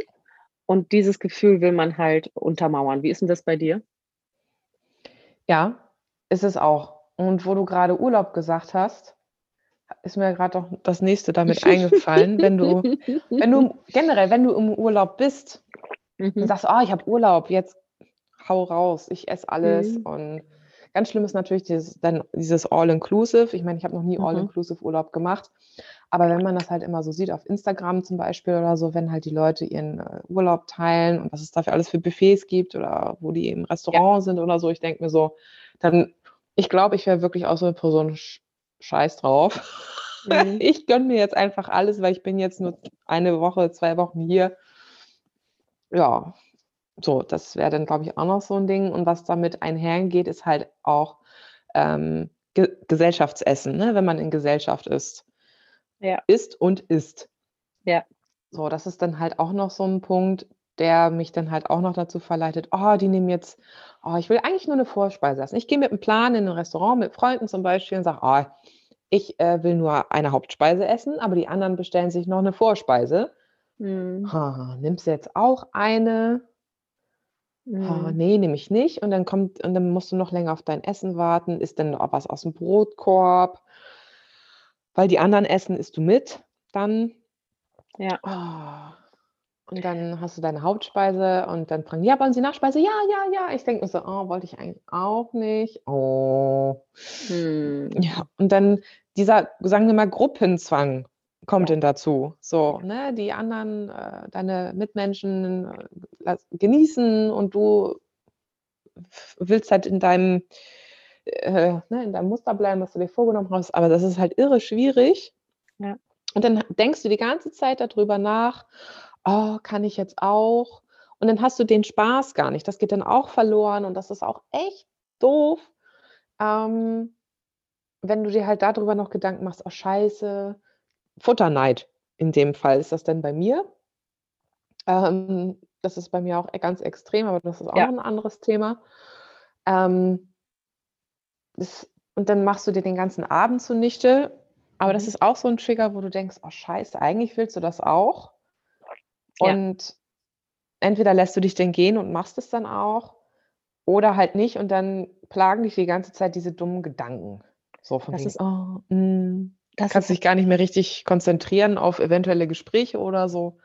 und dieses Gefühl will man halt untermauern. Wie ist denn das bei dir? Ja, ist es auch. Und wo du gerade Urlaub gesagt hast, ist mir gerade auch das nächste damit eingefallen, wenn du, wenn du generell, wenn du im Urlaub bist und Mhm. sagst, oh, ich habe Urlaub, jetzt hau raus, ich esse alles Mhm. und ganz schlimm ist natürlich dieses, dann dieses All-Inclusive. Ich meine, ich habe noch nie Mhm. All-Inclusive Urlaub gemacht, aber wenn man das halt immer so sieht auf Instagram zum Beispiel oder so, wenn halt die Leute ihren äh, Urlaub teilen und was es dafür alles für Buffets gibt oder wo die im Restaurant sind oder so, ich denke mir so, dann, ich glaube, ich wäre wirklich auch so eine Person scheiß drauf. Mhm. Ich gönne mir jetzt einfach alles, weil ich bin jetzt nur eine Woche, zwei Wochen hier. Ja, so, das wäre dann, glaube ich, auch noch so ein Ding. Und was damit einhergeht, ist halt auch ähm, Ge Gesellschaftsessen, ne? wenn man in Gesellschaft ist. Ja. Ist und isst. Ja. So, das ist dann halt auch noch so ein Punkt, der mich dann halt auch noch dazu verleitet, oh, die nehmen jetzt, oh, ich will eigentlich nur eine Vorspeise essen. Ich gehe mit einem Plan in ein Restaurant mit Freunden zum Beispiel und sage, oh, ich äh, will nur eine Hauptspeise essen, aber die anderen bestellen sich noch eine Vorspeise. Mhm. Ha, nimmst du jetzt auch eine? Mhm. nee, nehme ich nicht. Und dann kommt, und dann musst du noch länger auf dein Essen warten. Ist denn noch was aus dem Brotkorb? Weil die anderen essen, isst du mit. Dann. Ja. Oh. Und dann hast du deine Hauptspeise und dann fragen, ja, wollen Sie Nachspeise? Ja, ja, ja. Ich denke mir so, oh, wollte ich eigentlich auch nicht. Oh. Mhm. Ja, und dann dieser, sagen wir mal, Gruppenzwang kommt Ja. denn dazu. So, ne, die anderen, äh, deine Mitmenschen äh, genießen und du willst halt in deinem, äh, ne, in deinem Muster bleiben, was du dir vorgenommen hast, aber das ist halt irre schwierig. Ja. Und dann denkst du die ganze Zeit darüber nach, oh, kann ich jetzt auch? Und dann hast du den Spaß gar nicht. Das geht dann auch verloren und das ist auch echt doof. Ähm, wenn du dir halt darüber noch Gedanken machst, oh scheiße, Futterneid in dem Fall ist das denn bei mir. Ähm, das ist bei mir auch e- ganz extrem, aber das ist auch Ja. ein anderes Thema. Ähm, das, und dann machst du dir den ganzen Abend zunichte. Aber das Mhm. ist auch so ein Trigger, wo du denkst, oh scheiße, eigentlich willst du das auch. Ja. Und entweder lässt du dich denn gehen und machst es dann auch oder halt nicht und dann plagen dich die ganze Zeit diese dummen Gedanken. So von Das wegen, ist- oh, mm, Das kannst ist dich gar nicht mehr richtig konzentrieren auf eventuelle Gespräche oder so.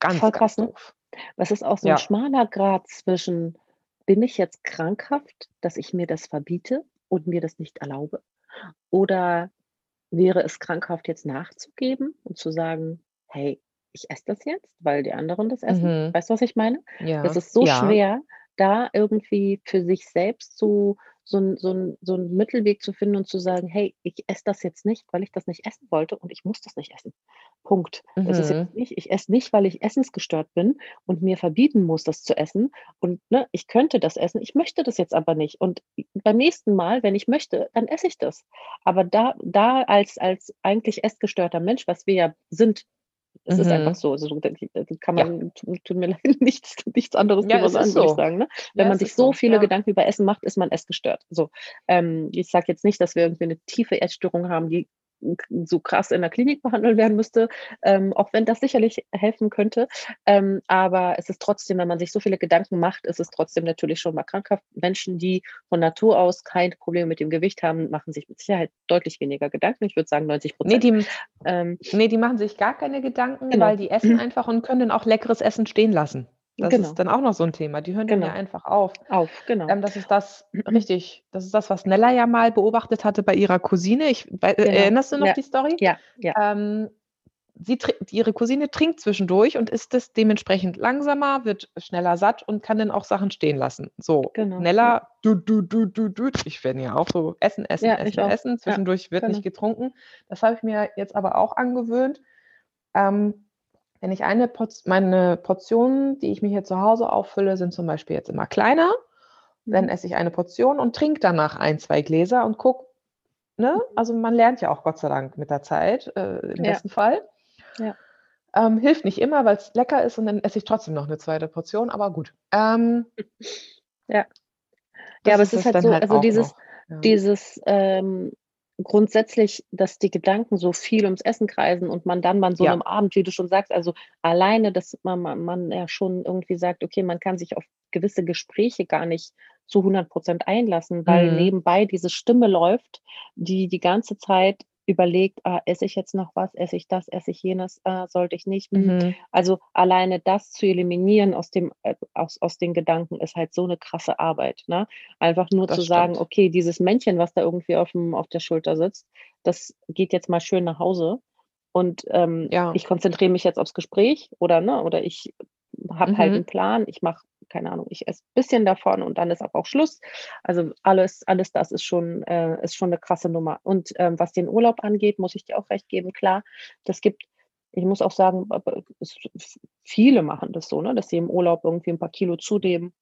Ganz, Voll ganz krass, ne? doof. Das ist auch so Ja. ein schmaler Grad zwischen, bin ich jetzt krankhaft, dass ich mir das verbiete und mir das nicht erlaube? Oder wäre es krankhaft, jetzt nachzugeben und zu sagen, hey, ich esse das jetzt, weil die anderen das essen? Mhm. Weißt du, was ich meine? Ja. Das ist so ja. schwer, da irgendwie für sich selbst zu, so, so, so einen Mittelweg zu finden und zu sagen, hey, ich esse das jetzt nicht, weil ich das nicht essen wollte und ich muss das nicht essen. Punkt. Das ist Mhm. jetzt nicht, ich esse nicht, weil ich essensgestört bin und mir verbieten muss, das zu essen. Und ne, ich könnte das essen, ich möchte das jetzt aber nicht. Und beim nächsten Mal, wenn ich möchte, dann esse ich das. Aber da, da als, als eigentlich essgestörter Mensch, was wir ja sind, es ist Mhm. einfach so. Also, da kann Ja. man, tut, tut mir leid, nichts, nichts anderes Ja, sagen, ist ich so. sagen. Ne? Wenn Ja, man sich ist so so. viele Ja. Gedanken über Essen macht, ist man essgestört. So, ähm, ich sage jetzt nicht, dass wir irgendwie eine tiefe Essstörung haben, die so krass in der Klinik behandelt werden müsste, ähm, auch wenn das sicherlich helfen könnte. Ähm, aber es ist trotzdem, wenn man sich so viele Gedanken macht, ist es trotzdem natürlich schon mal krankhaft. Menschen, die von Natur aus kein Problem mit dem Gewicht haben, machen sich mit Sicherheit deutlich weniger Gedanken. Ich würde sagen 90 Nee, Prozent. die, ähm, nee, die machen sich gar keine Gedanken, Genau. weil die essen einfach und können dann auch leckeres Essen stehen lassen. Das genau, ist dann auch noch so ein Thema. Die hören dann ja genau. einfach auf. Auf, genau. Ähm, das ist das, richtig, das ist das, was Nella ja mal beobachtet hatte bei ihrer Cousine. Ich, wei- äh, Genau. erinnerst du noch Ja, die Story? ja, ja. Ähm, sie, ihre Cousine trinkt zwischendurch und ist es dementsprechend langsamer, wird schneller satt und kann dann auch Sachen stehen lassen. So, Genau. Ja, Nella, du, du, du, du, du. Ich werde ja auch so essen, essen, ja essen, essen. Ja, Zwischendurch wird genau. nicht getrunken. Das habe ich mir jetzt aber auch angewöhnt. Ähm, wenn ich eine Portion, meine Portionen, die ich mir hier zu Hause auffülle, sind zum Beispiel jetzt immer kleiner. Dann Mhm. esse ich eine Portion und trinke danach ein, zwei Gläser und gucke, ne? Also man lernt ja auch Gott sei Dank mit der Zeit, äh, im Ja, besten Fall. ja. Ähm, hilft nicht immer, weil es lecker ist und dann esse ich trotzdem noch eine zweite Portion, aber gut. Ähm, Ja. Ja, aber es ist halt so, halt also dieses, noch. Ja. dieses ähm, grundsätzlich, dass die Gedanken so viel ums Essen kreisen und man dann bei so Ja. einem Abend, wie du schon sagst, also alleine, dass man, man, man ja schon irgendwie sagt, okay, man kann sich auf gewisse Gespräche gar nicht zu 100 Prozent einlassen, weil Mhm. nebenbei diese Stimme läuft, die die ganze Zeit überlegt, ah, esse ich jetzt noch was, esse ich das, esse ich jenes, äh, sollte ich nicht. Hm. Mhm. Also alleine das zu eliminieren aus dem, äh, aus, aus den Gedanken ist halt so eine krasse Arbeit. Ne? Einfach nur Das zu sagen, stimmt. okay, dieses Männchen, was da irgendwie auf, dem, auf der Schulter sitzt, das geht jetzt mal schön nach Hause. Und ähm, Ja. ich konzentriere mich jetzt aufs Gespräch oder, ne, oder ich habe halt einen Mhm. Plan, ich mache, keine Ahnung, ich esse ein bisschen davon und dann ist aber auch Schluss. Also alles, alles das ist schon, äh, ist schon eine krasse Nummer. Und ähm, was den Urlaub angeht, muss ich dir auch recht geben, klar, das gibt, ich muss auch sagen, viele machen das so, ne, dass sie im Urlaub irgendwie ein paar Kilo zunehmen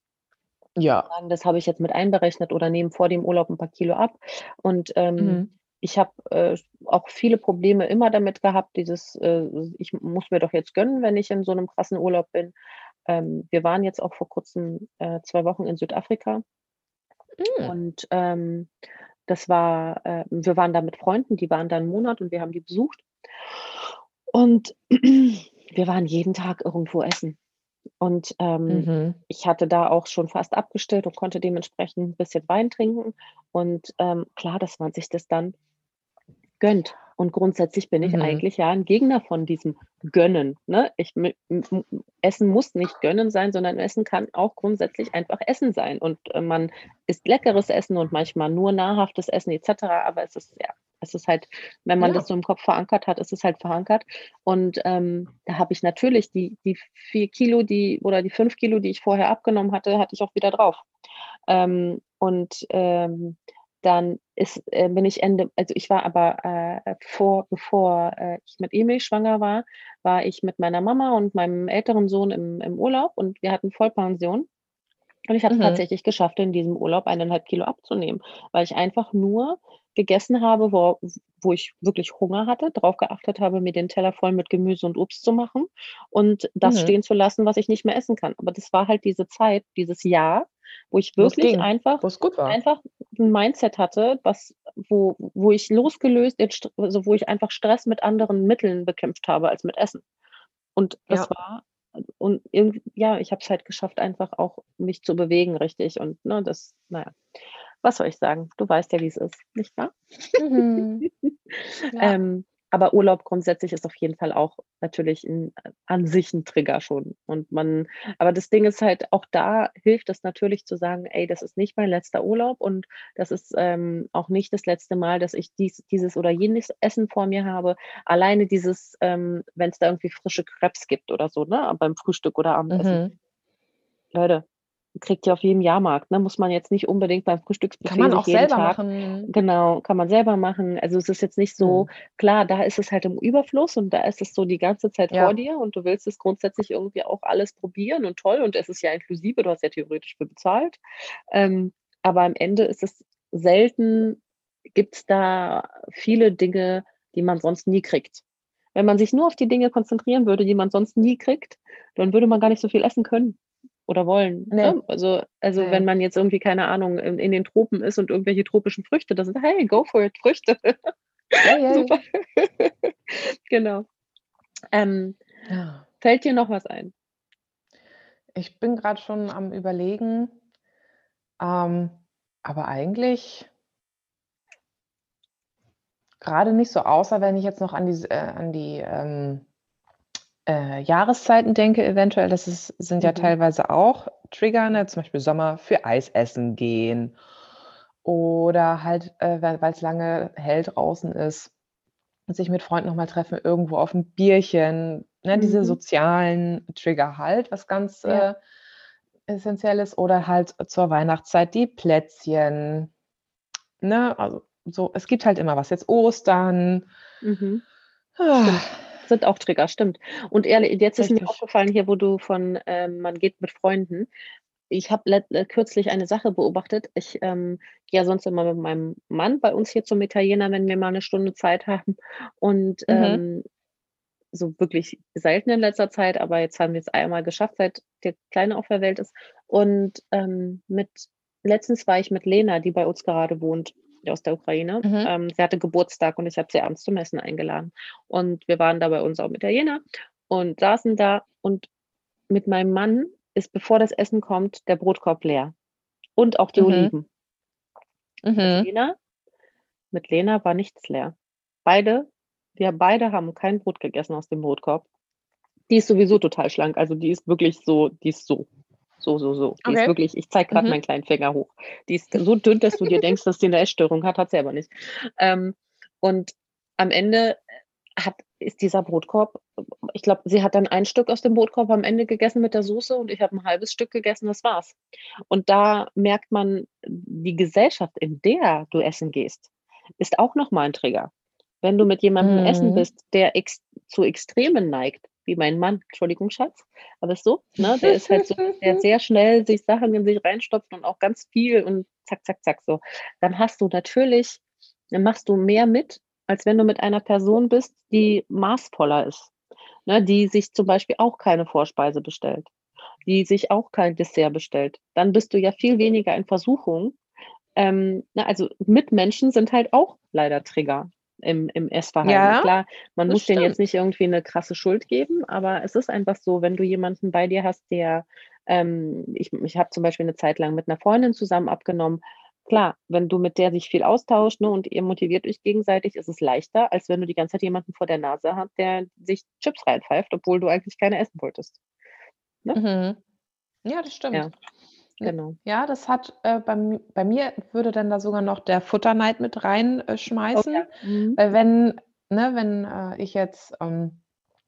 Ja. sagen, das habe ich jetzt mit einberechnet oder nehmen vor dem Urlaub ein paar Kilo ab. Und ähm, Mhm. Ich habe äh, auch viele Probleme immer damit gehabt, dieses, äh, ich muss mir doch jetzt gönnen, wenn ich in so einem krassen Urlaub bin. Ähm, wir waren jetzt auch vor kurzem äh, zwei Wochen in Südafrika Mhm. und ähm, das war, äh, wir waren da mit Freunden, die waren da einen Monat und wir haben die besucht. Und wir waren jeden Tag irgendwo essen. Und ähm, Mhm. ich hatte da auch schon fast abgestellt und konnte dementsprechend ein bisschen Wein trinken. Und ähm, klar, dass man sich das dann gönnt. Und grundsätzlich bin ich Mhm. eigentlich ja ein Gegner von diesem Gönnen. Ne? Ich, Essen muss nicht Gönnen sein, sondern Essen kann auch grundsätzlich einfach Essen sein. Und äh, man isst leckeres Essen und manchmal nur nahrhaftes Essen etc. Aber es ist ja, es ist halt, wenn man Ja. das so im Kopf verankert hat, ist es halt verankert. Und ähm, da habe ich natürlich die, die vier Kilo, die oder die fünf Kilo, die ich vorher abgenommen hatte, hatte ich auch wieder drauf. Ähm, und ähm, dann ist, äh, bin ich Ende, also ich war aber äh, vor, bevor äh, ich mit Emil schwanger war, war ich mit meiner Mama und meinem älteren Sohn im, im Urlaub und wir hatten Vollpension. Und ich habe es Mhm. tatsächlich geschafft, in diesem Urlaub eineinhalb Kilo abzunehmen, weil ich einfach nur gegessen habe, wo, wo ich wirklich Hunger hatte, darauf geachtet habe, mir den Teller voll mit Gemüse und Obst zu machen und das Mhm. stehen zu lassen, was ich nicht mehr essen kann. Aber das war halt diese Zeit, dieses Jahr, wo ich wirklich ging, einfach einfach ein Mindset hatte, was, wo, wo ich losgelöst, also wo ich einfach Stress mit anderen Mitteln bekämpft habe als mit Essen. Und das Ja. war, und irgendwie, ja, ich habe es halt geschafft, einfach auch mich zu bewegen, richtig. Und ne, das, naja, was soll ich sagen? Du weißt ja, wie es ist, nicht wahr? Mhm. Ja. Ähm, aber Urlaub grundsätzlich ist auf jeden Fall auch natürlich ein, an sich ein Trigger schon. Und man, aber das Ding ist halt, auch da hilft es natürlich zu sagen, ey, das ist nicht mein letzter Urlaub und das ist ähm, auch nicht das letzte Mal, dass ich dies, dieses oder jenes Essen vor mir habe. Alleine dieses, ähm, wenn es da irgendwie frische Krebs gibt oder so, ne, beim Frühstück oder Abendessen. Mhm. Leute, kriegt ihr auf jedem Jahrmarkt, ne? Muss man jetzt nicht unbedingt beim Frühstücksbuffet Kann man auch selber Tag machen. Genau, kann man selber machen. Also es ist jetzt nicht so, Mhm. klar, da ist es halt im Überfluss und da ist es so die ganze Zeit vor Ja. dir und du willst es grundsätzlich irgendwie auch alles probieren und toll und es ist ja inklusive, du hast ja theoretisch für bezahlt. Ähm, aber am Ende ist es selten, gibt es da viele Dinge, die man sonst nie kriegt. Wenn man sich nur auf die Dinge konzentrieren würde, die man sonst nie kriegt, dann würde man gar nicht so viel essen können oder wollen. Nee. Ne? Also, also Nee. wenn man jetzt irgendwie, keine Ahnung, in, in den Tropen ist und irgendwelche tropischen Früchte, das sind, hey, go for it, Früchte. Yay, yay. Super. genau. Ähm, Ja. fällt dir noch was ein? Ich bin gerade schon am Überlegen, ähm, aber eigentlich gerade nicht so, außer wenn ich jetzt noch an die, äh, an die ähm, äh, Jahreszeiten denke, eventuell. Das ist, sind ja Mhm. teilweise auch Trigger, ne? zum Beispiel Sommer für Eis essen gehen oder halt, äh, weil es lange hell draußen ist, sich mit Freunden nochmal treffen, irgendwo auf ein Bierchen, ne? diese Mhm. sozialen Trigger halt, was ganz Ja. äh, essentiell ist. Oder halt zur Weihnachtszeit die Plätzchen. Ne? Also so, es gibt halt immer was. Jetzt Ostern. Mhm. Ah. Sind auch Trigger, stimmt. Und ehrlich, jetzt ist mir Richtig. aufgefallen hier, wo du von, ähm, man geht mit Freunden. Ich habe äh, kürzlich eine Sache beobachtet. Ich ähm, gehe ja sonst immer mit meinem Mann bei uns hier zum Italiener, wenn wir mal eine Stunde Zeit haben. Und Mhm. ähm, so wirklich selten in letzter Zeit, aber jetzt haben wir es einmal geschafft, seit der Kleine auf der Welt ist. Und ähm, mit letztens war ich mit Lena, die bei uns gerade wohnt, aus der Ukraine. Mhm. Ähm, sie hatte Geburtstag und ich habe sie abends zum Essen eingeladen. Und wir waren da bei uns auch mit Italiener und saßen da und mit meinem Mann ist, bevor das Essen kommt, der Brotkorb leer. Und auch die Mhm. Oliven. Mit Mhm. Lena, mit Lena war nichts leer. beide, wir beide haben kein Brot gegessen aus dem Brotkorb. Die ist sowieso total schlank. Also die ist wirklich so, die ist so. So, so, so. Die Okay. ist wirklich, ich zeige gerade Mhm. meinen kleinen Finger hoch. Die ist so dünn, dass du dir denkst, dass die eine Essstörung hat, hat sie aber nicht. Ähm, und am Ende hat, ist dieser Brotkorb, ich glaube, sie hat dann ein Stück aus dem Brotkorb am Ende gegessen mit der Soße und ich habe ein halbes Stück gegessen, das war's. Und da merkt man, die Gesellschaft, in der du essen gehst, ist auch nochmal ein Trigger. Wenn du mit jemandem essen Mhm. bist, der ex zu Extremen neigt, wie mein Mann, Entschuldigung, Schatz, aber ist so, ne? Der ist halt so, der sehr schnell sich Sachen in sich reinstopft und auch ganz viel und zack, zack, zack, so. Dann hast du natürlich, dann machst du mehr mit, als wenn du mit einer Person bist, die maßvoller ist, ne? Die sich zum Beispiel auch keine Vorspeise bestellt, die sich auch kein Dessert bestellt. Dann bist du ja viel weniger in Versuchung. Ähm, ne, also Mitmenschen sind halt auch leider Trigger im, im Essverhalten. Ja, Klar, man muss denen jetzt stimmt. nicht irgendwie eine krasse Schuld geben, aber es ist einfach so, wenn du jemanden bei dir hast, der, ähm, ich, ich habe zum Beispiel eine Zeit lang mit einer Freundin zusammen abgenommen. Klar, wenn du mit der sich viel austauscht ne, und ihr motiviert euch gegenseitig, ist es leichter, als wenn du die ganze Zeit jemanden vor der Nase hast, der sich Chips reinpfeift, obwohl du eigentlich keine essen wolltest. Mhm. Ja, das Ja, stimmt. N- genau. Ja, das hat äh, bei, bei mir würde dann da sogar noch der Futterneid mit reinschmeißen. Äh, Oh schmeißen. ja. Mhm. Weil wenn, ne, wenn äh, ich jetzt ähm,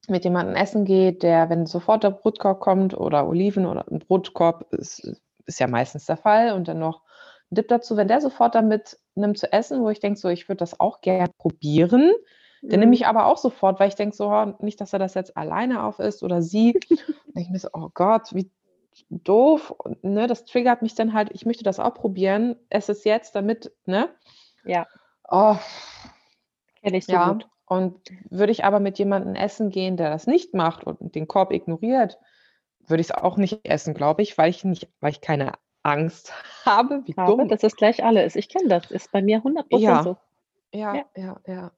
mit jemandem essen gehe, der, wenn sofort der Brotkorb kommt oder Oliven oder ein Brotkorb ist, ist ja meistens der Fall und dann noch ein Dip dazu, wenn der sofort damit nimmt zu essen, wo ich denke, so, ich würde das auch gerne probieren, dann nehme Mhm. ich aber auch sofort, weil ich denke so, oh, nicht, dass er das jetzt alleine auf ist oder sie. Denke ich mir so, oh Gott, wie doof. Ne, das triggert mich dann halt, ich möchte das auch probieren, es jetzt, damit, ne? Ja, Oh, kenne ich so ja, gut. und würde ich aber mit jemandem essen gehen, der das nicht macht und den Korb ignoriert, würde ich es auch nicht essen, glaube ich, weil ich nicht, weil ich keine Angst habe. Wie Aber dumm. dass es gleich alle ist. Ich kenne das, ist bei mir 100% so. Ja, ja, Ja. ja, ja.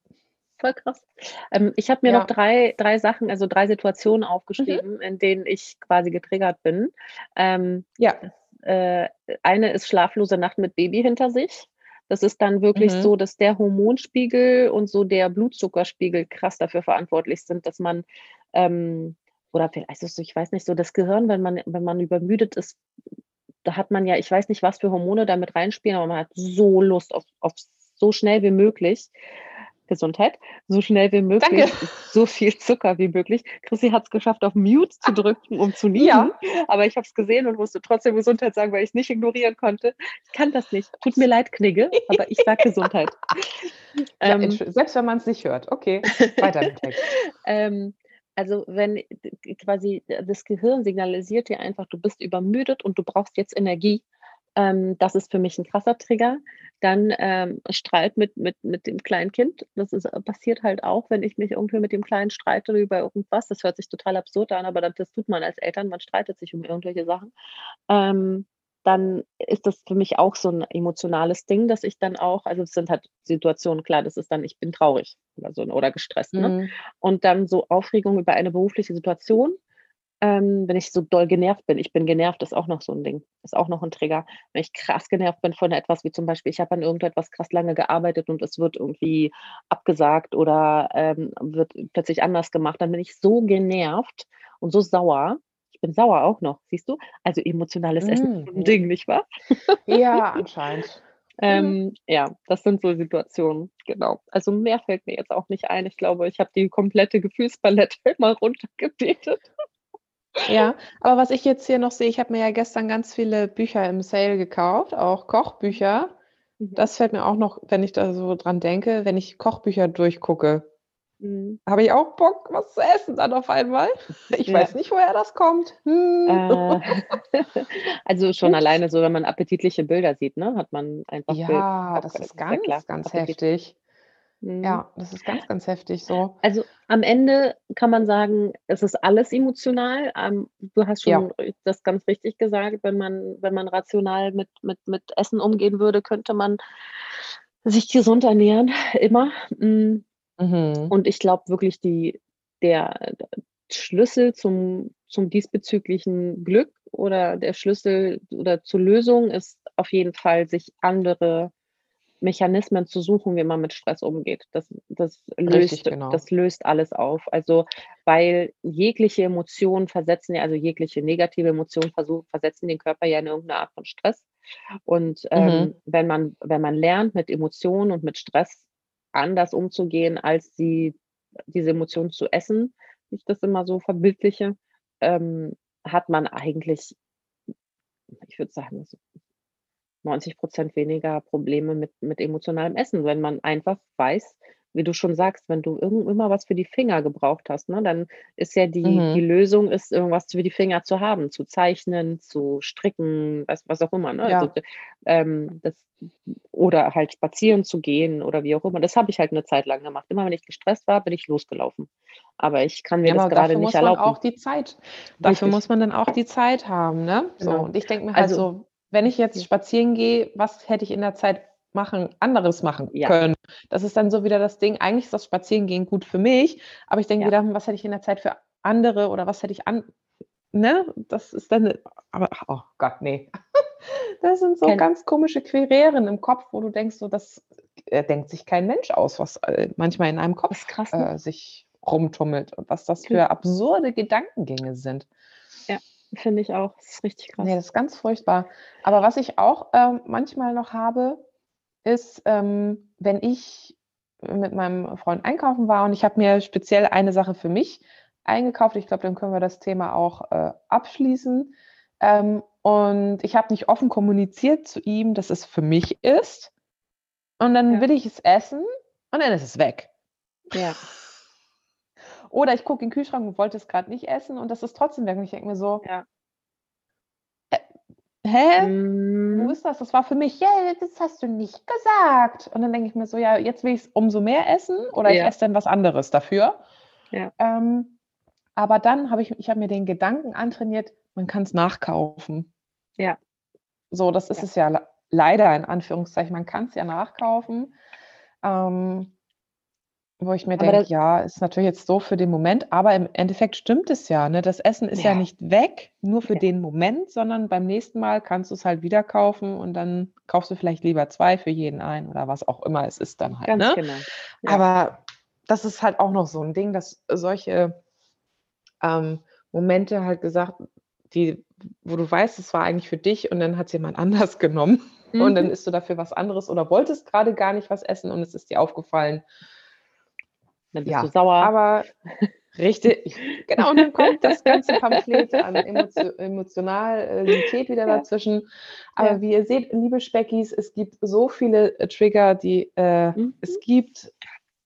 Voll krass. Ähm, ich habe mir noch Ja. drei, drei Sachen, also drei Situationen Mhm. aufgeschrieben, in denen ich quasi getriggert bin. Ähm, Ja. äh, eine ist schlaflose Nacht mit Baby hinter sich. Das ist dann wirklich Mhm. so, dass der Hormonspiegel und so der Blutzuckerspiegel krass dafür verantwortlich sind, dass man ähm, oder vielleicht, also ich weiß nicht, so das Gehirn, wenn man, wenn man übermüdet ist, da hat man ja, ich weiß nicht, was für Hormone da mit reinspielen, aber man hat so Lust auf, auf so schnell wie möglich. Gesundheit, so schnell wie möglich, Danke. so viel Zucker wie möglich. Chrissy hat es geschafft, auf Mute zu drücken, um zu niesen, Ja. aber ich habe es gesehen und musste trotzdem Gesundheit sagen, weil ich es nicht ignorieren konnte. Ich kann das nicht. Tut mir leid, Knigge, aber ich sage Gesundheit. Ja, Ähm, selbst wenn man es nicht hört. Okay, weiter im Text. ähm, also wenn quasi das Gehirn signalisiert dir einfach, du bist übermüdet und du brauchst jetzt Energie, ähm, das ist für mich ein krasser Trigger. Dann ähm, Streit mit, mit, mit dem kleinen Kind. Das ist, passiert halt auch, wenn ich mich irgendwie mit dem Kleinen streite über irgendwas. Das hört sich total absurd an, aber das, tut man als Eltern. Man streitet sich um irgendwelche Sachen. Ähm, dann ist das für mich auch so ein emotionales Ding, dass ich dann auch, also es sind halt Situationen, klar, das ist dann, ich bin traurig oder so oder gestresst, ne? Mhm. Und dann so Aufregung über eine berufliche Situation, ähm, wenn ich so doll genervt bin. Ich bin genervt, ist auch noch so ein Ding, ist auch noch ein Trigger. Wenn ich krass genervt bin von etwas, wie zum Beispiel, ich habe an irgendetwas krass lange gearbeitet und es wird irgendwie abgesagt oder ähm, wird plötzlich anders gemacht, dann bin ich so genervt und so sauer. Ich bin sauer auch noch, siehst du? Also emotionales Essen ist ein. Ding, nicht wahr? Ja, anscheinend. Ähm, ja, das sind so Situationen, genau. Also mehr fällt mir jetzt auch nicht ein. Ich glaube, ich habe die komplette Gefühlspalette mal runtergebetet. Ja, aber was ich jetzt hier noch sehe, ich habe mir ja gestern ganz viele Bücher im Sale gekauft, auch Kochbücher. Mhm. Das fällt mir auch noch, wenn ich da so dran denke, wenn ich Kochbücher durchgucke, Mhm. habe ich auch Bock, was zu essen dann auf einmal. Ich Ja. weiß nicht, woher das kommt. Hm. Äh, also schon Ups. alleine so, wenn man appetitliche Bilder sieht, ne, hat man einfach. Ja, das ist ganz, ganz heftig. Mhm. Ja, das ist ganz, ganz heftig so. Also am Ende kann man sagen, es ist alles emotional. Ähm, du hast Ja. schon das ganz richtig gesagt. Wenn man, wenn man rational mit, mit, mit Essen umgehen würde, könnte man sich gesund ernähren, immer. Mm. Mhm. Und ich glaube wirklich, die, der Schlüssel zum, zum diesbezüglichen Glück oder der Schlüssel oder zur Lösung ist auf jeden Fall, sich andere Mechanismen zu suchen, wie man mit Stress umgeht. Das, das, löst, genau. das löst alles auf. Also, weil jegliche Emotionen versetzen ja, also jegliche negative Emotionen versuchen, versetzen den Körper ja in irgendeine Art von Stress. Und ähm, mhm. wenn, man, wenn man lernt, mit Emotionen und mit Stress anders umzugehen, als sie, diese Emotionen zu essen, wie ich das immer so verbildliche, ähm, hat man eigentlich, ich würde sagen, 90 Prozent weniger Probleme mit, mit emotionalem Essen, wenn man einfach weiß, wie du schon sagst, wenn du irgend immer was für die Finger gebraucht hast, ne, dann ist ja die, mhm. die Lösung, ist irgendwas für die Finger zu haben, zu zeichnen, zu stricken, was, was auch immer. Ne? Ja. Also, ähm, das, oder halt spazieren zu gehen oder wie auch immer. Das habe ich halt eine Zeit lang gemacht. Immer wenn ich gestresst war, bin ich losgelaufen. Aber ich kann mir ja, das gerade nicht erlauben. Auch die Zeit. Dafür Richtig. muss man dann auch die Zeit haben. Ne? So, genau. Und ich denke mir halt also, so, wenn ich jetzt spazieren gehe, was hätte ich in der Zeit machen, anderes machen ja. können. Das ist dann so wieder das Ding. Eigentlich ist das Spazierengehen gut für mich, aber ich denke ja. wieder, hm, was hätte ich in der Zeit für andere oder was hätte ich an, ne? Das ist dann, aber, oh Gott, nee. Das sind so Ken ganz komische Querelen im Kopf, wo du denkst, so, das äh, denkt sich kein Mensch aus, was äh, manchmal in einem Kopf krass, ne? äh, sich rumtummelt und was das für absurde Gedankengänge sind. Finde ich auch. Das ist richtig krass. Nee, das ist ganz furchtbar. Aber was ich auch äh, manchmal noch habe, ist, ähm, wenn ich mit meinem Freund einkaufen war und ich habe mir speziell eine Sache für mich eingekauft. Ich glaube, dann können wir das Thema auch äh, abschließen. Ähm, und ich habe nicht offen kommuniziert zu ihm, dass es für mich ist. Und dann ja. will ich es essen und dann ist es weg. Ja. Oder ich gucke in den Kühlschrank und wollte es gerade nicht essen und das ist trotzdem weg. Und ich denke mir so, ja. Hä? Mhm. Wo ist das? Das war für mich, ja, das hast du nicht gesagt. Und dann denke ich mir so, ja, jetzt will ich es umso mehr essen oder ja. ich esse dann was anderes dafür. Ja. Ähm, aber dann habe ich, ich habe mir den Gedanken antrainiert, man kann es nachkaufen. Ja. So, das ist ja. es ja leider in Anführungszeichen, man kann es ja nachkaufen. Ähm, wo ich mir denke, ja, ist natürlich jetzt so für den Moment, aber im Endeffekt stimmt es ja. Ne? Das Essen ist ja, ja nicht weg, nur für ja. den Moment, sondern beim nächsten Mal kannst du es halt wieder kaufen und dann kaufst du vielleicht lieber zwei für jeden ein oder was auch immer es ist dann halt. Ganz ne? genau. Ja. Aber das ist halt auch noch so ein Ding, dass solche ähm, Momente halt gesagt, die, wo du weißt, es war eigentlich für dich und dann hat es jemand anders genommen mhm. und dann mhm. isst du dafür was anderes oder wolltest gerade gar nicht was essen und es ist dir aufgefallen dann bist ja, du sauer. Aber richtig, genau, und dann kommt das ganze Pamphlet an Emotio Emotionalität wieder ja. dazwischen. Aber ja. wie ihr seht, liebe Speckis, es gibt so viele äh, Trigger, die äh, mhm. es gibt.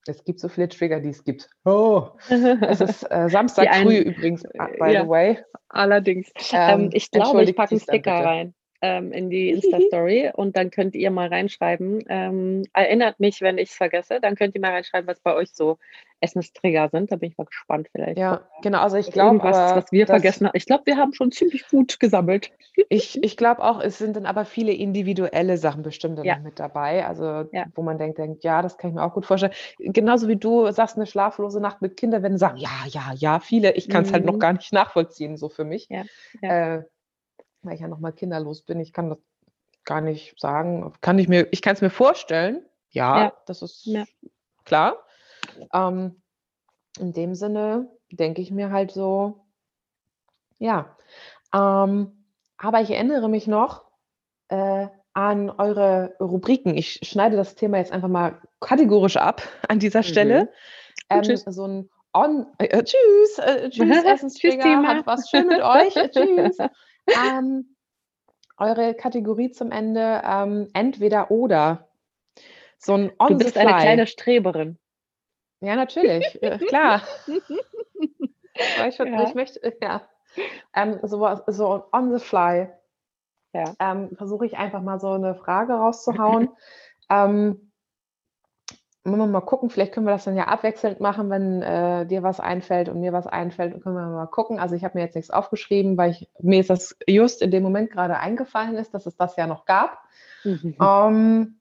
Es gibt so viele Trigger, die es gibt. Oh, es ist äh, Samstag früh übrigens, uh, by ja, the way. Allerdings. Ähm, ähm ich glaube, ich packe einen Sticker rein ähm, in die Insta-Story und dann könnt ihr mal reinschreiben. Ähm, erinnert mich, wenn ich es vergesse, dann könnt ihr mal reinschreiben, was bei euch so Essenstrigger sind. Da bin ich mal gespannt vielleicht. Ja, genau. Also ich glaube, was, was wir vergessen haben. Ich glaube, wir haben schon ziemlich gut gesammelt. Ich, ich glaube auch, es sind dann aber viele individuelle Sachen bestimmt ja. mit dabei. Also ja. wo man denkt, denkt, ja, das kann ich mir auch gut vorstellen. Genauso wie du sagst, eine schlaflose Nacht mit Kindern, wenn sagen, ja, ja, ja, viele. Ich kann es mhm. halt noch mhm. gar nicht nachvollziehen, so für mich. Ja. Äh, weil ich ja noch mal kinderlos bin. Ich kann das gar nicht sagen. Kann ich mir, ich kann es mir vorstellen. Ja, ja. das ist ja. klar. Ähm, in dem Sinne denke ich mir halt so, ja. Ähm, aber ich erinnere mich noch äh, an eure Rubriken. Ich schneide das Thema jetzt einfach mal kategorisch ab an dieser Stelle. Mhm. Ähm, tschüss. So ein On, äh, tschüss, äh, tschüss, Essenstrigger, hat was schön mit euch, tschüss. Ähm, eure Kategorie zum Ende ähm, entweder oder. So ein on Du bist eine kleine Streberin. Ja, natürlich, äh, klar. ich, ja. ich möchte, äh, ja. Ähm, so, so on the fly. Ja. Ähm, Versuche ich einfach mal so eine Frage rauszuhauen. müssen wir mal gucken, vielleicht können wir das dann ja abwechselnd machen, wenn äh, dir was einfällt und mir was einfällt, dann können wir mal gucken. Also ich habe mir jetzt nichts aufgeschrieben, weil ich, mir ist das just in dem Moment gerade eingefallen ist, dass es das ja noch gab. Mhm. Ähm,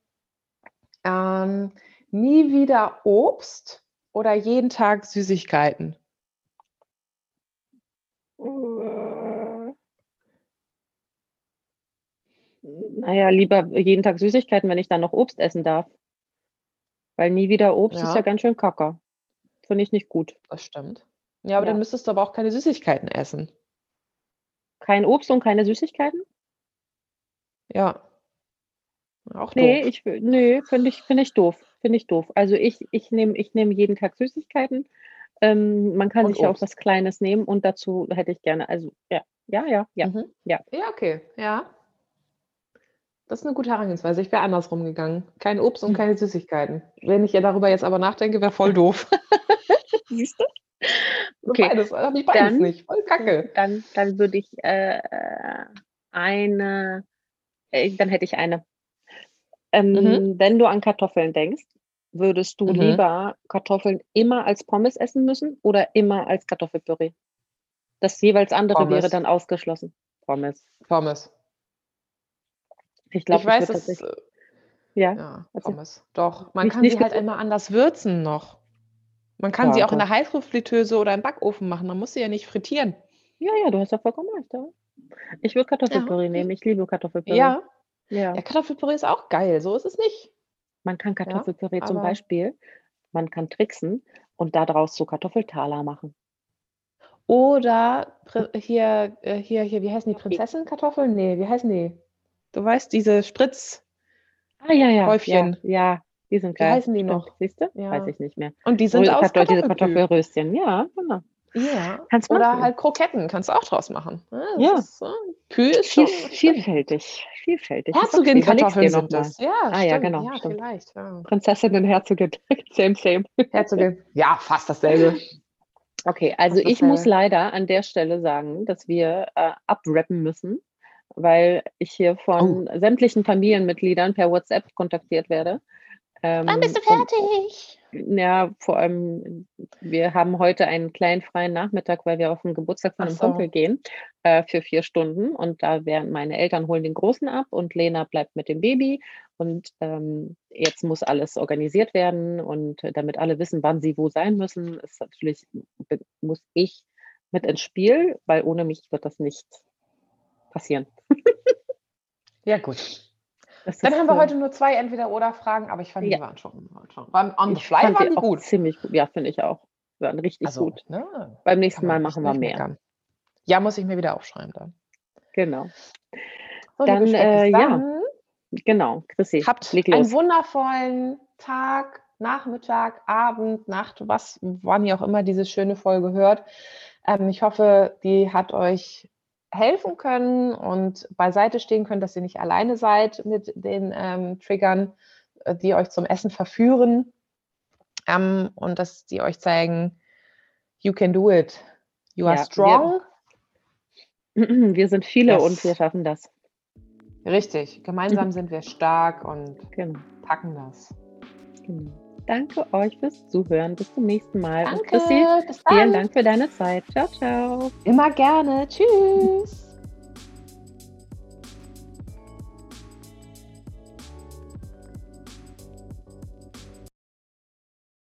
ähm, nie wieder Obst oder jeden Tag Süßigkeiten? Naja, lieber jeden Tag Süßigkeiten, wenn ich dann noch Obst essen darf. Weil nie wieder Obst ist ja Ja, ganz schön kacke. Finde ich nicht gut. das stimmt. Ja, aber dann Ja. müsstest du aber auch keine Süßigkeiten essen. Kein Obst und keine Süßigkeiten? Ja, auch Nee, doof. ich wü ne, finde ich finde ich doof. Finde ich doof. Also, ich ich nehme ich nehme jeden Tag Süßigkeiten. Ähm, man kann Und sich ja auch was Kleines nehmen und dazu hätte ich gerne also, ja. Ja, ja, ja, Mhm. ja. Ja, okay. Ja. Das ist 'ne gute Herangehensweise. Ich wäre andersrum gegangen. Kein Obst und Hm. keine Süßigkeiten. Wenn ich ja darüber jetzt aber nachdenke, wäre voll doof. Siehst du? Okay, beides, habe ich beides dann nicht. Voll Kacke. dann dann würde ich, äh, eine äh, dann hätte ich eine. Mhm. Ähm, wenn du an Kartoffeln denkst, würdest du Mhm. lieber Kartoffeln immer als Pommes essen müssen oder immer als Kartoffelpüree? Das jeweils andere wäre Pommes. dann ausgeschlossen. Pommes. Pommes. Ich glaube, ich weiß, äh, ja, ja. Pommes. Doch, man Nicht kann sie nicht halt gesü immer anders würzen noch. Man kann Ja, sie auch in der Heißluftfritteuse oder im Backofen machen. Man muss sie ja nicht frittieren. Ja, ja, du hast ja vollkommen recht, ja. Ich würde Ja, Kartoffelpüree okay. nehmen. Ich liebe Kartoffelpüree. Ja. Ja. Ja, Kartoffelpüree ist auch geil, so ist es nicht. Man kann Ja, Kartoffelpüree zum Beispiel man kann tricksen und da draus so Kartoffeltaler machen. Oder hier äh, hier hier, wie heißen die Gnocchi. Prinzessenkartoffeln? Ne, wie heißen die? Du weißt, diese Spritz Ah, ja, ja, ja, Häufchen. ja, die sind Wie geil. heißen die noch? siehst du? Weiß Ja. ich nicht mehr. Und die sind Rö aus diese. Kartoffelröschen. Ja, genau. Ja. Kannst Oder machen. halt Kroketten kannst du auch draus machen. Ja, das Ja. ist, äh Pü ist Viel vielfältig, vielfältig. Dir noch sind das. Ja, Ah ja, genau, Ja, stimmt. vielleicht, ja. Prinzessin und Herzogin. Same, same. Herzogin. Ja, fast dasselbe. Okay, also Fast ich muss leider an der Stelle sagen, dass wir, äh, abwrappen müssen, weil ich hier Oh. von sämtlichen Familienmitgliedern per WhatsApp kontaktiert werde. Wann bist Ähm, du und fertig? ja, vor allem, wir haben heute einen kleinen freien Nachmittag, weil wir auf 'n Geburtstag von Ach 'nem Kumpel so. gehen, äh, für 4 Stunden und da werden meine Eltern holen den Großen ab und Lena bleibt mit dem Baby und, ähm, jetzt muss alles organisiert werden und damit alle wissen, wann sie wo sein müssen, ist natürlich muss ich mit ins Spiel, weil ohne mich wird das nicht passieren. Ja, gut. Dann haben wir äh heute nur 2 Entweder-oder-Fragen, aber ich fand, Ja. die waren schon schon waren on the fly waren die die auch gut. ziemlich gut. Ja, finde ich auch. Waren richtig Also, gut. ne, Beim nächsten Mal machen wir mehr. meckern. Ja, muss ich mir wieder aufschreiben dann. Genau. So, Dann, äh, ja, genau. Chrissy, habt einen wundervollen Tag, Nachmittag, Abend, Nacht, was wann ihr auch immer diese schöne Folge hört. Ähm, ich hoffe, die hat euch helfen können und beiseite stehen können, dass ihr nicht alleine seid mit den, ähm, Triggern, äh, die euch zum Essen verführen. Ähm, und dass die euch zeigen: „You can do it. You are Ja, wir strong.“ wir sind viele und wir Yes. schaffen das. Richtig. Gemeinsam sind wir stark und Genau, packen das. genau. Danke euch fürs Zuhören. Bis zum nächsten Mal. Und Danke, Chrissy, bis vielen dann. Dank für deine Zeit. Ciao, ciao. Immer gerne. Tschüss.